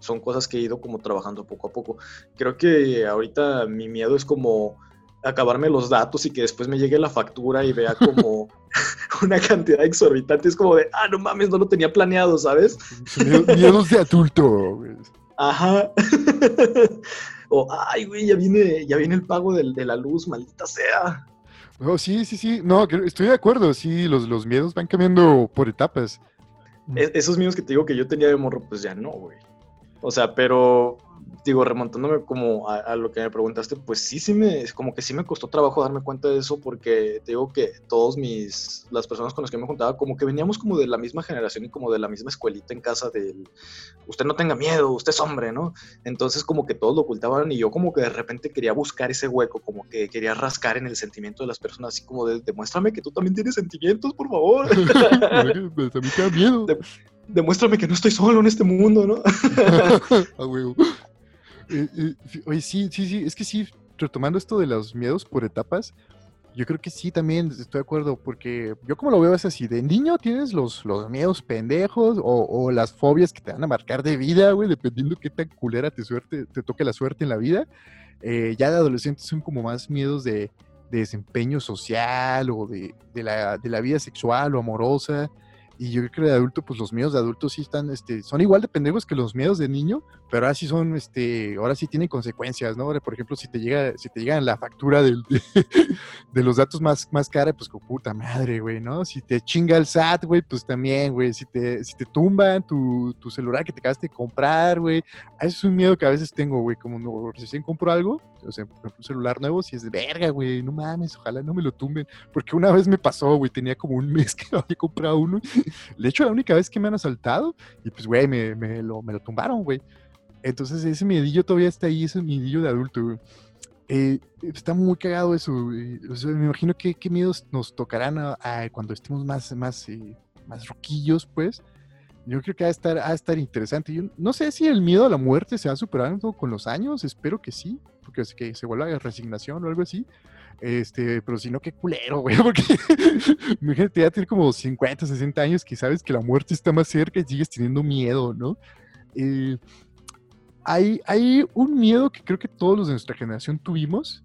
son cosas que he ido como trabajando poco a poco. Creo que ahorita mi miedo es como acabarme los datos y que después me llegue la factura y vea como una cantidad exorbitante. Es como de, ah, no mames, no lo tenía planeado, ¿sabes? Miedos de adulto. Ajá. o, ay, güey, ya viene, ya viene el pago de, de la luz, maldita sea. No, sí, sí, sí. No, estoy de acuerdo. Sí, los, los miedos van cambiando por etapas. E-, esos miedos que te digo que yo tenía de morro, pues ya no, güey. O sea, pero digo, remontándome como a, lo que me preguntaste, pues sí, sí me, como que sí me costó trabajo darme cuenta de eso porque te digo que todos mis, las personas con las que me juntaba, como que veníamos como de la misma generación y como de la misma escuelita en casa del, usted no tenga miedo, usted es hombre, ¿no? Entonces como que todos lo ocultaban y yo como que de repente quería buscar ese hueco, como que quería rascar en el sentimiento de las personas, así como de, demuéstrame que tú también tienes sentimientos, por favor. pues a mí te da miedo. demuéstrame que no estoy solo en este mundo, ¿no? Eh, oye, sí, sí, sí, es que sí, retomando esto de los miedos por etapas, yo creo que sí, también estoy de acuerdo, porque yo como lo veo es así, de niño tienes los, los miedos pendejos o, las fobias que te van a marcar de vida, güey, dependiendo qué tan culera te, suerte, te toque la suerte en la vida. Eh, ya de adolescentes son como más miedos de, desempeño social o de, la, de la vida sexual o amorosa. Y yo creo que de adulto, pues los miedos de adulto sí están, este, son igual de pendejos que los miedos de niño, pero ahora sí son, este, ahora sí tienen consecuencias, ¿no? Por ejemplo, si te llega, si te llegan la factura del, de, los datos más, más cara, pues con puta madre, güey, ¿no? Si te chinga el SAT, güey, pues también, güey. Si te, si te tumban tu, tu celular que te acabaste de comprar, güey. Es un miedo que a veces tengo, güey, como no, recién compro algo, o sea, por ejemplo, un celular nuevo, si es de verga, güey, no mames, ojalá no me lo tumben. Porque una vez me pasó, güey, tenía como un mes que había comprado uno. De hecho, la única vez que me han asaltado, y pues, güey, me, lo, me lo tumbaron, güey. Entonces ese miedillo todavía está ahí, ese miedillo de adulto, eh, está muy cagado eso. me imagino que qué miedos nos tocarán cuando estemos más, más, eh, más roquillos, pues. Yo creo que va a estar, a estar interesante. Yo no sé si el miedo a la muerte se va superando con los años, espero que sí, porque es que se vuelva a resignación o algo así. Este, pero si no, qué culero, güey, porque imagínate ya tener como 50, 60 años que sabes que la muerte está más cerca y sigues teniendo miedo, ¿no? Eh, hay, hay un miedo que creo que todos los de nuestra generación tuvimos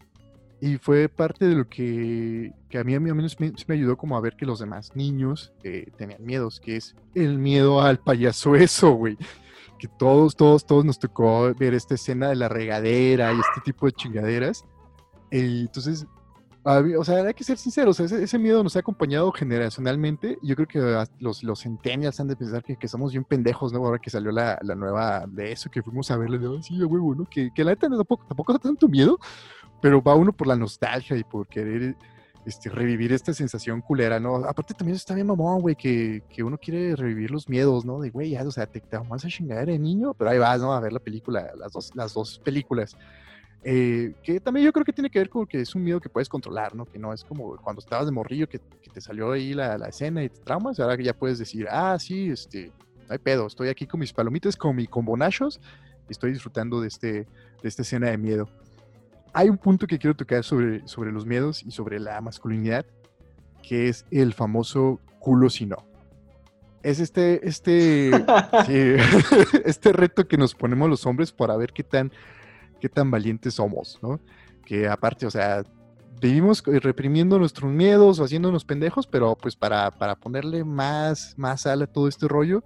y fue parte de lo que, a mí a mí menos me, me, ayudó como a ver que los demás niños eh, tenían miedos, que es el miedo al payaso eso, güey. Que todos, todos, todos nos tocó ver esta escena de la regadera y este tipo de chingaderas. Eh, entonces, o sea, hay que ser sinceros, ese, miedo nos ha acompañado generacionalmente. Yo creo que los, los centennials han de pensar que, que, somos bien pendejos, ¿no? Ahora que salió la, la nueva de eso, que fuimos a verle, de, oh, sí, huevo, ¿no? Que, que la neta tampoco, tampoco da tanto miedo, pero va uno por la nostalgia y por querer este, revivir esta sensación culera, ¿no? Aparte también está bien mamón, güey, que, que, uno quiere revivir los miedos, ¿no? De, güey, ya, o sea, te, te vamos a chingar de niño, pero ahí vas, ¿no? A ver la película, las dos, las dos películas. Eh, que también yo creo que tiene que ver con que es un miedo que puedes controlar, ¿no? Que no es como cuando estabas de morrillo que, te salió ahí la, la, escena y te traumas, ahora que ya puedes decir, ah, sí, este, no hay pedo, estoy aquí con mis palomitas, con mi combonachos y estoy disfrutando de, este, de esta escena de miedo. Hay un punto que quiero tocar sobre, sobre los miedos y sobre la masculinidad, que es el famoso culo si no. Es este, este, este reto que nos ponemos los hombres para ver qué tan qué tan valientes somos, ¿no? Que aparte, o sea, vivimos reprimiendo nuestros miedos o haciéndonos pendejos, pero pues para, para ponerle más, más sal a todo este rollo,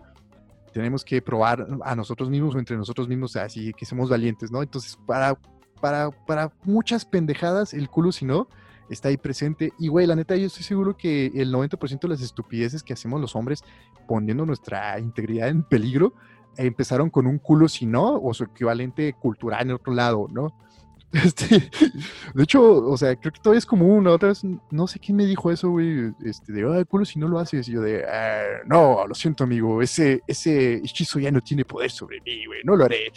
tenemos que probar a nosotros mismos o entre nosotros mismos así que somos valientes, ¿no? Entonces, para, para, para muchas pendejadas, el culo, si no, está ahí presente. Y, güey, la neta, yo estoy seguro que el 90% de las estupideces que hacemos los hombres poniendo nuestra integridad en peligro empezaron con un culo si no, o su equivalente cultural en otro lado, ¿no? Este, de hecho, o sea, creo que todavía es común. Otra vez, no sé quién me dijo eso, güey. Este, de, ah, culo si no lo haces. Y yo de, ah, no, lo siento, amigo. Ese, ese hechizo ya no tiene poder sobre mí, güey. No lo haré.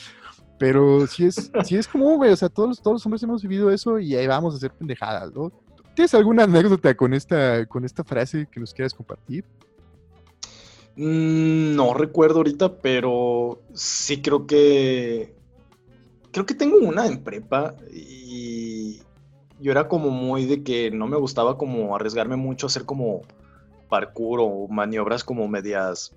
Pero sí es, sí es común, güey. O sea, todos, todos los hombres hemos vivido eso y ahí vamos a hacer pendejadas, ¿no? ¿Tienes alguna anécdota con esta, con esta frase que nos quieras compartir? Mm, no recuerdo ahorita, pero sí creo que. Creo que tengo una en prepa y yo era como muy de que no me gustaba como arriesgarme mucho a hacer como parkour o maniobras como medias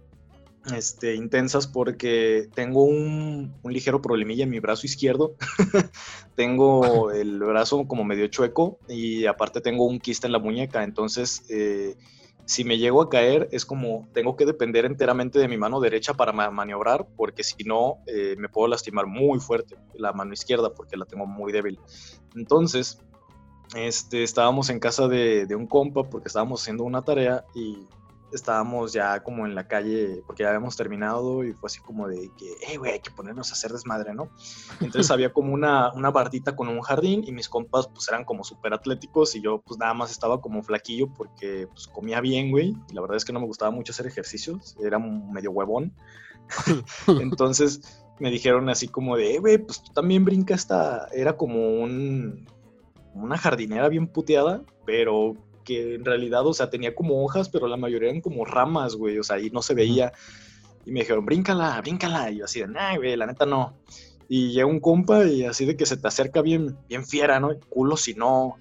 este, intensas porque tengo un, ligero problemilla en mi brazo izquierdo. tengo el brazo como medio chueco y aparte tengo un quiste en la muñeca. Entonces, eh, si me llego a caer, es como tengo que depender enteramente de mi mano derecha para maniobrar porque si no, eh, me puedo lastimar muy fuerte la mano izquierda porque la tengo muy débil. Entonces, este, estábamos en casa de, de un compa porque estábamos haciendo una tarea y estábamos ya como en la calle porque ya habíamos terminado y fue así como de que, hey, güey, hay que ponernos a hacer desmadre, ¿no? Entonces había como una, una bardita con un jardín y mis compas pues eran como súper atléticos y yo pues nada más estaba como flaquillo porque pues comía bien, güey. Y la verdad es que no me gustaba mucho hacer ejercicios, era medio huevón. Entonces me dijeron así como de, hey, güey, pues tú también brinca esta, era como un, una jardinera bien puteada, pero que en realidad, o sea, tenía como hojas, pero la mayoría eran como ramas, güey, o sea, y no se veía. Y me dijeron, bríncala, bríncala. Y yo así de, nah, güey, la neta no. Y llega un compa y así de que se te acerca bien, bien fiera, ¿no? Culo si no.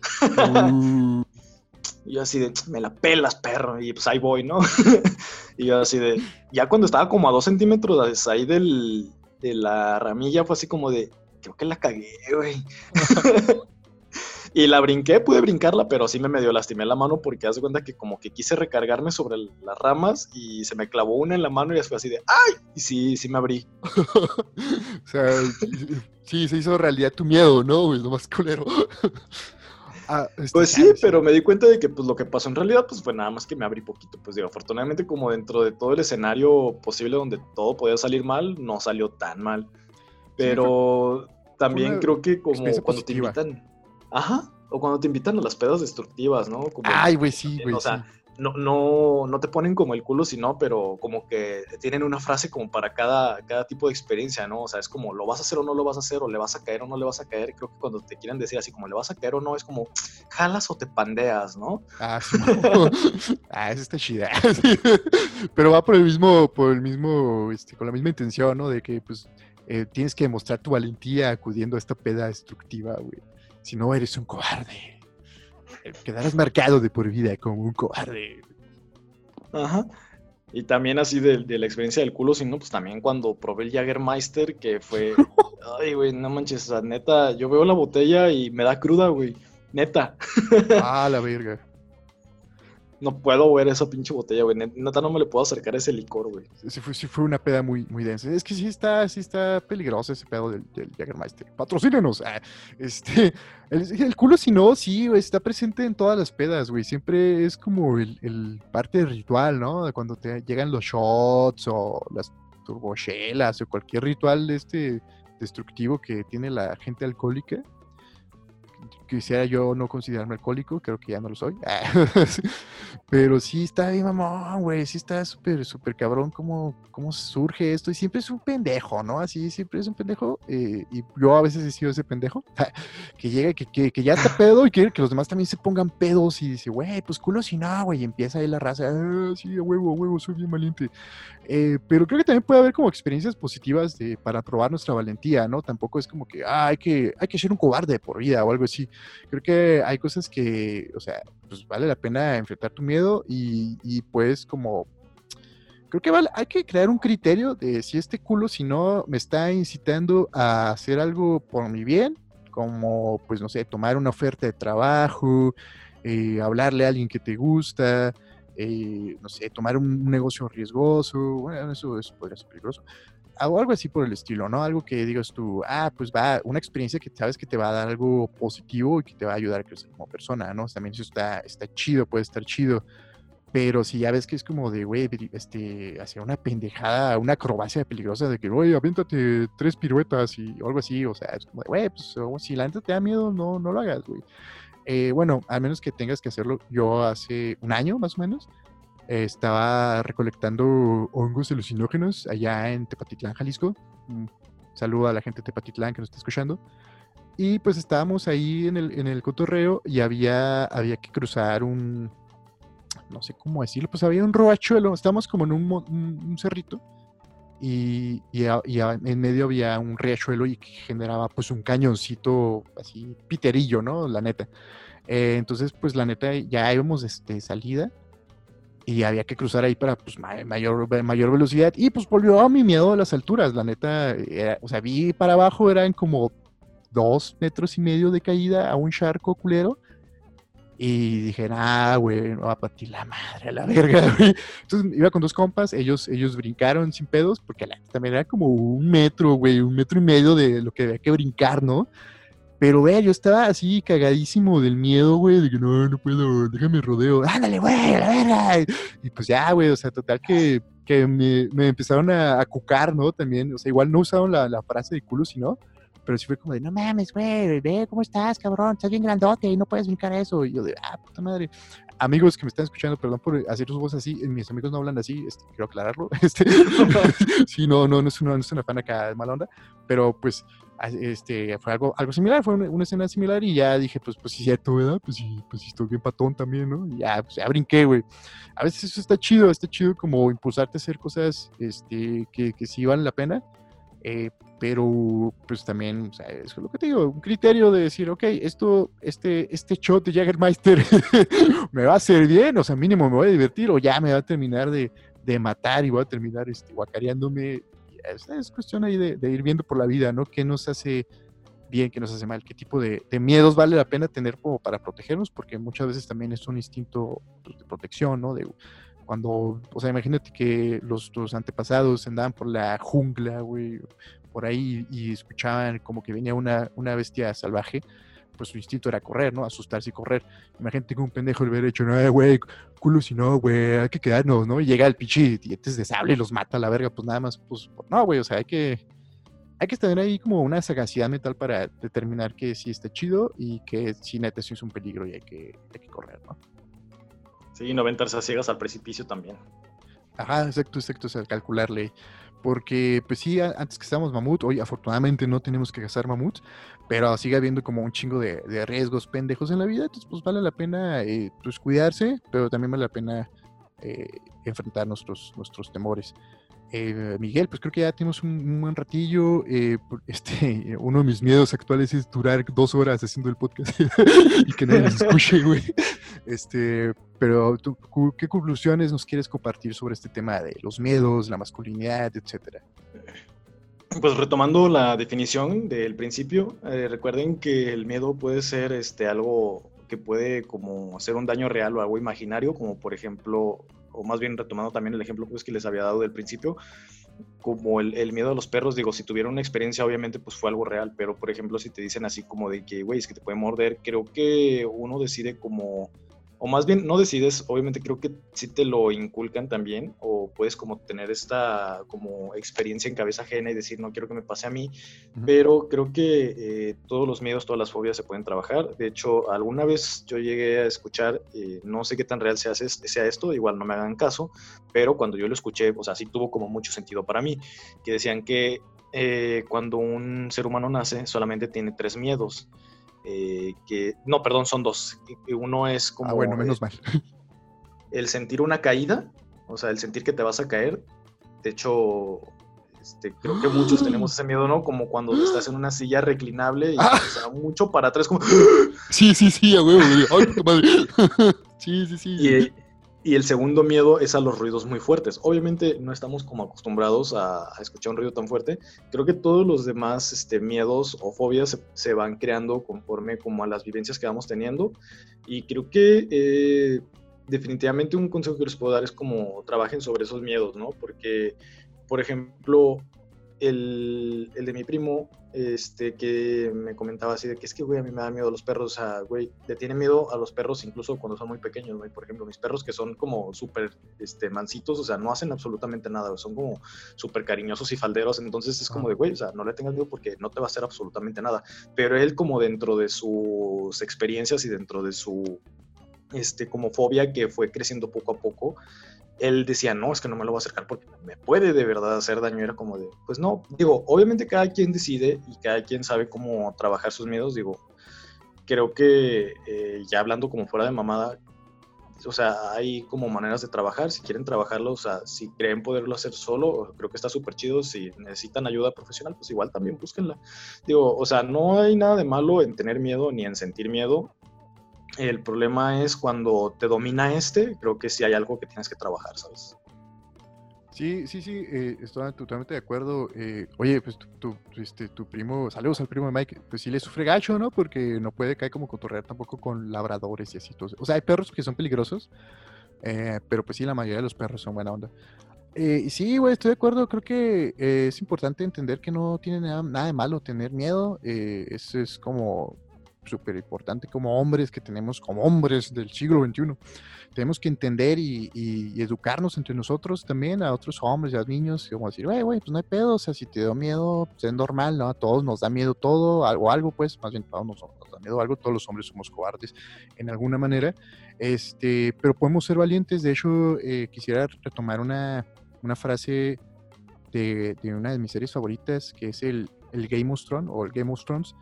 Mm. y yo así de, me la pelas, perro. Y pues ahí voy, ¿no? y yo así de, ya cuando estaba como a dos centímetros ahí del, de la ramilla, fue así como de, creo que la cagué, güey. Y la brinqué, pude brincarla, pero sí me medio lastimé la mano porque hace cuenta que como que quise recargarme sobre las ramas y se me clavó una en la mano y después así de ¡ay! Y sí, sí me abrí. o sea, sí, se hizo realidad tu miedo, ¿no? Lo más culero. Ah, este, pues sí, pero me di cuenta de que pues lo que pasó en realidad pues fue nada más que me abrí poquito. Pues digo, afortunadamente como dentro de todo el escenario posible donde todo podía salir mal, no salió tan mal. Pero también creo que como cuando te invitan Ajá. O cuando te invitan a las pedas destructivas, ¿no? Ay, güey, sí, güey. O sea, no, no, no te ponen como el culo, sino, pero como que tienen una frase como para cada, cada tipo de experiencia, ¿no? O sea, es como, ¿lo vas a hacer o no lo vas a hacer? ¿O le vas a caer o no le vas a caer? Creo que cuando te quieren decir así como, ¿le vas a caer o no? Es como, jalas o te pandeas, ¿no? Ah, sí. ah, eso está chida. pero va por el mismo, por el mismo, este, con la misma intención, ¿no? De que, pues, eh, tienes que demostrar tu valentía acudiendo a esta peda destructiva, güey. Si no, eres un cobarde. Eh, quedarás marcado de por vida como un cobarde. Ajá. Y también así de, la experiencia del culo, sino pues también cuando probé el Jagermeister, que fue... Ay, güey, no manches, o neta, yo veo la botella y me da cruda, güey. Neta. Ah, la verga no puedo ver esa pinche botella, güey. Neta no me le puedo acercar a ese licor, güey. Sí fue, una peda muy, muy densa. Es que sí está, sí está peligroso ese pedo del, del Jägermeister. Patrocínenos. Ah, este, el, culo si no, sí, está presente en todas las pedas, güey. Siempre es como el, parte del ritual, ¿no? Cuando te llegan los shots o las turbochelas o cualquier ritual este destructivo que tiene la gente alcohólica quisiera yo no considerarme alcohólico, creo que ya no lo soy. Pero sí está bien, mamón, güey, sí está súper, súper cabrón cómo, cómo surge esto. Y siempre es un pendejo, ¿no? Así, siempre es un pendejo. Eh, y yo a veces he sido ese pendejo que llega, que, que, ya está pedo y quiere que los demás también se pongan pedos y dice, güey, pues culo si no, güey. Y empieza ahí la raza, ah, sí, a huevo, a huevo, soy bien valiente. Eh, pero creo que también puede haber como experiencias positivas de, para probar nuestra valentía, ¿no? Tampoco es como que, ah, hay que, hay que ser un cobarde por vida o algo así. Creo que hay cosas que, o sea, pues vale la pena enfrentar tu miedo y, y pues como creo que hay que crear un criterio de si este culo, si no, me está incitando a hacer algo por mi bien, como, pues, no sé, tomar una oferta de trabajo, eh, hablarle a alguien que te gusta, eh, no sé, tomar un, negocio riesgoso, bueno, eso, eso podría ser peligroso, o algo así por el estilo, ¿no? Algo que digas tú, ah, pues va, una experiencia que sabes que te va a dar algo positivo y que te va a ayudar a crecer como persona, ¿no? También eso está, está chido, puede estar chido. Pero si ya ves que es como de, güey, este, hacia una pendejada, una acrobacia peligrosa de que, güey, aviéntate tres piruetas y algo así, o sea, es como de, güey, pues si la gente te da miedo, no, no lo hagas, güey. Eh, bueno, al menos que tengas que hacerlo. Yo hace un año más o menos estaba recolectando hongos alucinógenos allá en Tepatitlán, Jalisco. Mm, Saludo a la gente de Tepatitlán que nos está escuchando. Y pues estábamos ahí en el, en el cotorreo y había, había que cruzar un, no sé cómo decirlo, pues había un roachuelo, estábamos como en un, un, cerrito y, y, en medio había un riachuelo y generaba pues un cañoncito así piterillo, ¿no? La neta. Eh, entonces pues la neta ya íbamos este, salida y había que cruzar ahí para pues, mayor, mayor velocidad. Y pues volvió a mi miedo a las alturas, la neta. o sea, vi para abajo, eran como dos metros y medio de caída a un charco culero. Y dije, ah, güey, no va a partir la madre a la verga, güey. Entonces iba con dos compas, ellos, ellos brincaron sin pedos, porque la, también era como un metro, güey, un metro y medio de lo que había que brincar, ¿no? Pero, güey, yo estaba así cagadísimo del miedo, güey, de que no, no puedo, déjame rodeo, ándale, güey, a la verga. Y pues ya, güey, o sea, total que, que me, me, empezaron a, a, cucar, ¿no? También, o sea, igual no usaron la, la frase de culo, sino, pero sí fue como de, no mames, güey, ve cómo estás, cabrón, estás bien grandote y no puedes brincar eso. Y yo de, ah, puta madre. Amigos que me están escuchando, perdón por hacer sus voces así, mis amigos no hablan así, este, quiero aclararlo. Este, sí, no, no, no es una, no es una fan acá de mala onda, pero pues este, fue algo, algo similar, fue una, escena similar y ya dije, pues, pues sí, cierto, ¿verdad? Pues sí, pues sí, estoy bien patón también, ¿no? Y ya, pues ya brinqué, güey. A veces eso está chido, está chido como impulsarte a hacer cosas este, que, que sí valen la pena, eh, pero pues también, o sea, es lo que te digo, un criterio de decir, ok, esto, este, este shot de Jaggermeister me va a hacer bien, o sea, mínimo me voy a divertir, o ya me va a terminar de, de matar y voy a terminar este, guacareándome es, cuestión ahí de, ir viendo por la vida, ¿no? ¿Qué nos hace bien, qué nos hace mal? ¿Qué tipo de, miedos vale la pena tener como para protegernos? Porque muchas veces también es un instinto pues, de protección, ¿no? Cuando, o sea, imagínate que los, los antepasados andaban por la jungla, güey, por ahí y escuchaban como que venía una, una bestia salvaje pues su instinto era correr, ¿no? Asustarse y correr. Imagínate que un pendejo le hubiera dicho, no, güey, culo si no, güey, hay que quedarnos, ¿no? Y llega el pinche dientes de sable y los mata a la verga, pues nada más, pues, no, güey, o sea, hay que, hay que tener ahí como una sagacidad mental para determinar que sí está chido y que si neta sí es un peligro y hay que, hay que correr, ¿no? Sí, no aventarse a ciegas al precipicio también. Ajá, exacto, exacto, o sea, calcularle. Porque, pues sí, antes que estábamos mamut, hoy afortunadamente no tenemos que cazar mamut, pero sigue habiendo como un chingo de, riesgos pendejos en la vida, entonces pues vale la pena eh, pues cuidarse, pero también vale la pena eh, enfrentar nuestros, nuestros temores. Eh, Miguel, pues creo que ya tenemos un, buen ratillo. este, uno de mis miedos actuales es durar dos horas haciendo el podcast y que nadie nos escuche, güey. Este, pero ¿qué conclusiones nos quieres compartir sobre este tema de los miedos, la masculinidad, etcétera? Pues retomando la definición del principio, eh, recuerden que el miedo puede ser este, algo que puede como hacer un daño real o algo imaginario, como por ejemplo, o más bien retomando también el ejemplo pues, que les había dado del principio, como el, el, miedo a los perros, digo, si tuvieron una experiencia, obviamente, pues fue algo real, pero por ejemplo, si te dicen así como de que, güey, es que te puede morder, creo que uno decide como o más bien no decides, obviamente creo que sí te lo inculcan también, o puedes como tener esta como experiencia en cabeza ajena y decir, no quiero que me pase a mí, pero creo que eh, todos los miedos, todas las fobias se pueden trabajar. De hecho, alguna vez yo llegué a escuchar, eh, no sé qué tan real sea, sea esto, igual no me hagan caso, pero cuando yo lo escuché, o sea, sí tuvo como mucho sentido para mí, que decían que eh, cuando un ser humano nace solamente tiene tres miedos. Eh, que, no, perdón, son dos. Uno es como... Ah, bueno, menos mal. El sentir una caída, o sea, el sentir que te vas a caer. De hecho, este, creo que muchos tenemos ese miedo, ¿no? Como cuando estás en una silla reclinable y ah. mucho para atrás, como... Sí, sí, sí, a huevo, madre. Sí, sí, sí. Y el segundo miedo es a los ruidos muy fuertes. Obviamente no estamos como acostumbrados a, escuchar un ruido tan fuerte. Creo que todos los demás este, miedos o fobias se, van creando conforme como a las vivencias que vamos teniendo. Y creo que eh, definitivamente un consejo que les puedo dar es como trabajen sobre esos miedos, ¿no? Porque, por ejemplo, el, de mi primo, este, que me comentaba así de que es que, güey, a mí me da miedo a los perros, o sea, güey, le tiene miedo a los perros incluso cuando son muy pequeños, güey, por ejemplo, mis perros que son como súper, este, mansitos, o sea, no hacen absolutamente nada, son como súper cariñosos y falderos, entonces es como de, güey, o sea, no le tengas miedo porque no te va a hacer absolutamente nada, pero él como dentro de sus experiencias y dentro de su, este, como fobia que fue creciendo poco a poco, él decía, no, es que no me lo voy a acercar porque me puede de verdad hacer daño. Era como de, pues no, digo, obviamente cada quien decide y cada quien sabe cómo trabajar sus miedos. Digo, creo que eh, ya hablando como fuera de mamada, o sea, hay como maneras de trabajar, si quieren trabajarlo, o sea, si creen poderlo hacer solo, creo que está súper chido, si necesitan ayuda profesional, pues igual también búsquenla. Digo, o sea, no hay nada de malo en tener miedo ni en sentir miedo, el problema es cuando te domina este, creo que sí hay algo que tienes que trabajar, ¿sabes? Sí, sí, sí, eh, estoy totalmente de acuerdo. Eh, oye, pues tu, este, tu primo, saludos al primo de Mike, pues sí le sufre gacho, ¿no? Porque no puede caer como cotorrear tampoco con labradores y así. o sea, hay perros que son peligrosos, eh, pero pues sí, la mayoría de los perros son buena onda. sí, güey, estoy de acuerdo. Creo que es importante entender que no tiene nada de malo tener miedo. eso es como súper importante como hombres que tenemos, como hombres del siglo XXI. Tenemos que entender y, educarnos entre nosotros también, a otros hombres y a niños, y como decir, güey, güey, pues no hay pedo, o sea, si te da miedo, pues es normal, ¿no? A todos nos da miedo todo, algo, algo, pues, más bien todos nos, da miedo algo, todos los hombres somos cobardes en alguna manera, este, pero podemos ser valientes, de hecho, eh, quisiera retomar una, una frase de, de, una de mis series favoritas, que es el, el Game of Thrones, o el Game of Thrones,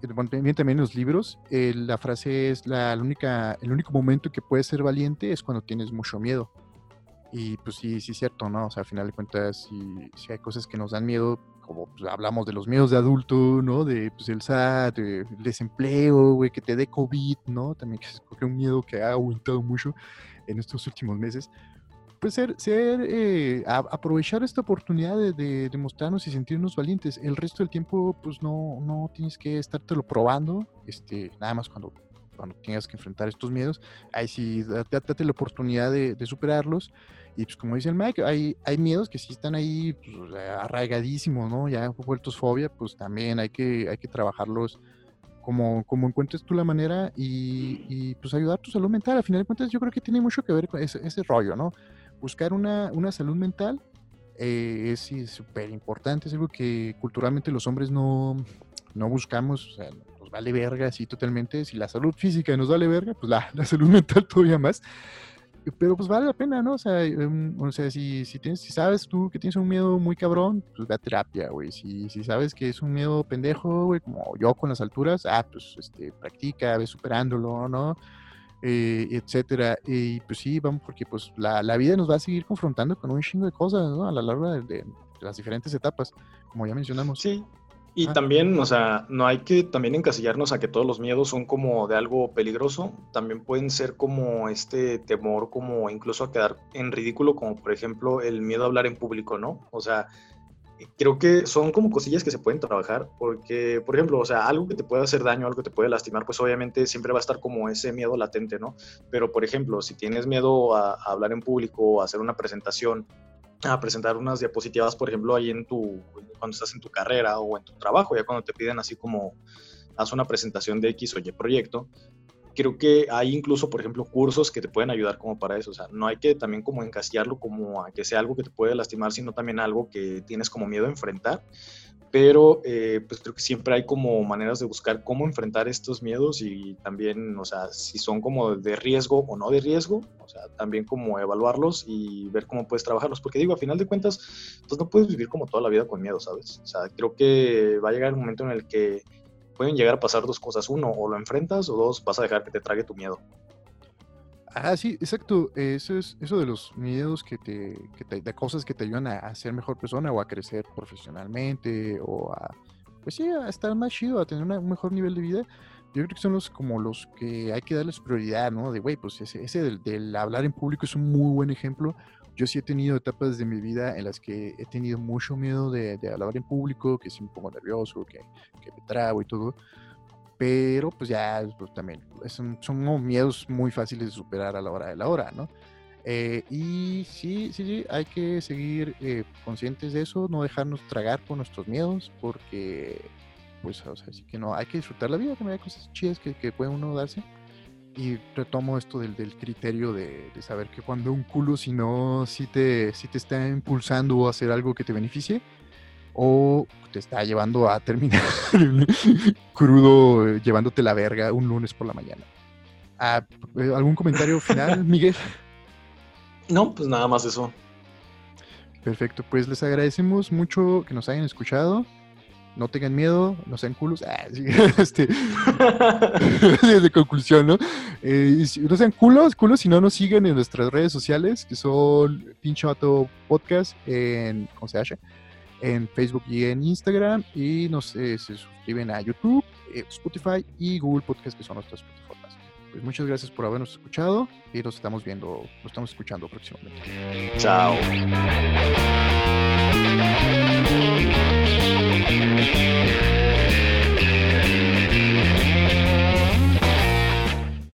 también, en los libros, eh, la frase es la, única, el único momento que puedes ser valiente es cuando tienes mucho miedo. Y pues sí, sí es cierto, ¿no? O sea, al final de cuentas, si, si hay cosas que nos dan miedo, como pues, hablamos de los miedos de adulto, ¿no? De pues, el SAT, el desempleo, güey, que te dé COVID, ¿no? También que es un miedo que ha aumentado mucho en estos últimos meses pues ser, ser eh, aprovechar esta oportunidad de, de, mostrarnos y sentirnos valientes. El resto del tiempo, pues no, no tienes que estártelo probando, este, nada más cuando, cuando tengas que enfrentar estos miedos, ahí sí, date, la oportunidad de, superarlos. Y pues como dice el Mike, hay, hay miedos que sí están ahí pues, arraigadísimos, ¿no? Ya vueltos fobia, pues también hay que, hay que trabajarlos como, como encuentres tú la manera y, y, pues ayudar tu salud mental. Al final de cuentas, yo creo que tiene mucho que ver con ese, ese rollo, ¿no? Buscar una, una salud mental eh, es súper importante, es algo que culturalmente los hombres no, no buscamos, o sea, nos vale verga así totalmente. Si la salud física nos vale verga, pues la, la salud mental todavía más. Pero pues vale la pena, ¿no? O sea, em, o sea si, si, tienes, si sabes tú que tienes un miedo muy cabrón, pues ve a terapia, güey. Si, si sabes que es un miedo pendejo, güey, como yo con las alturas, ah, pues este, practica, ve superándolo, ¿no? Eh, etcétera. Y pues sí, vamos, porque pues la, la, vida nos va a seguir confrontando con un chingo de cosas, ¿no? A lo largo de, de, las diferentes etapas, como ya mencionamos. Sí. Y también, o sea, no hay que también encasillarnos a que todos los miedos son como de algo peligroso. También pueden ser como este temor, como incluso a quedar en ridículo, como por ejemplo el miedo a hablar en público, ¿no? O sea, creo que son como cosillas que se pueden trabajar, porque, por ejemplo, o sea, algo que te puede hacer daño, algo que te puede lastimar, pues obviamente siempre va a estar como ese miedo latente, ¿no? Pero, por ejemplo, si tienes miedo a, hablar en público, a hacer una presentación, a presentar unas diapositivas, por ejemplo, ahí en tu, cuando estás en tu carrera o en tu trabajo, ya cuando te piden así como, haz una presentación de X o Y proyecto, creo que hay incluso, por ejemplo, cursos que te pueden ayudar como para eso. O sea, no hay que también como encasillarlo como a que sea algo que te puede lastimar, sino también algo que tienes como miedo a enfrentar. Pero eh, pues creo que siempre hay como maneras de buscar cómo enfrentar estos miedos y también, o sea, si son como de riesgo o no de riesgo, o sea, también como evaluarlos y ver cómo puedes trabajarlos. Porque digo, a final de cuentas, pues no puedes vivir como toda la vida con miedo, ¿sabes? O sea, creo que va a llegar un momento en el que pueden llegar a pasar dos cosas. Uno, o lo enfrentas, o dos, vas a dejar que te trague tu miedo. Ah, sí, exacto. Eso es eso de los miedos que te, de cosas que te ayudan a, ser mejor persona o a crecer profesionalmente o a, pues sí, a estar más chido, a tener un mejor nivel de vida. Yo creo que son los como los que hay que darles prioridad, ¿no? De, güey, pues ese, ese del, del, hablar en público es un muy buen ejemplo yo sí he tenido etapas de mi vida en las que he tenido mucho miedo de, hablar en público, que sí me pongo nervioso, que, que me trago y todo. Pero pues ya pues, también son, son, miedos muy fáciles de superar a la hora de la hora, ¿no? Eh, y sí, sí, sí, hay que seguir eh, conscientes de eso, no dejarnos tragar por nuestros miedos, porque pues, o sea, sí que no, hay que disfrutar la vida, también hay cosas chidas que, que puede uno darse y retomo esto del, del criterio de, de, saber que cuando un culo, si no, si te, si te está impulsando a hacer algo que te beneficie, o te está llevando a terminar crudo, llevándote la verga un lunes por la mañana. Ah, ¿Algún comentario final, Miguel? No, pues nada más eso. Perfecto, pues les agradecemos mucho que nos hayan escuchado. No tengan miedo, no sean culos. Ah, este, de conclusión, ¿no? Eh, no sean culos, culos, si no nos siguen en nuestras redes sociales, que son Pinche Vato Podcast en, ¿cómo? En Facebook y en Instagram. Y nos se suscriben a YouTube, eh, Spotify y Google Podcast, que son nuestras plataformas. Pues muchas gracias por habernos escuchado y nos estamos viendo, nos estamos escuchando próximamente. Chao. Thank you.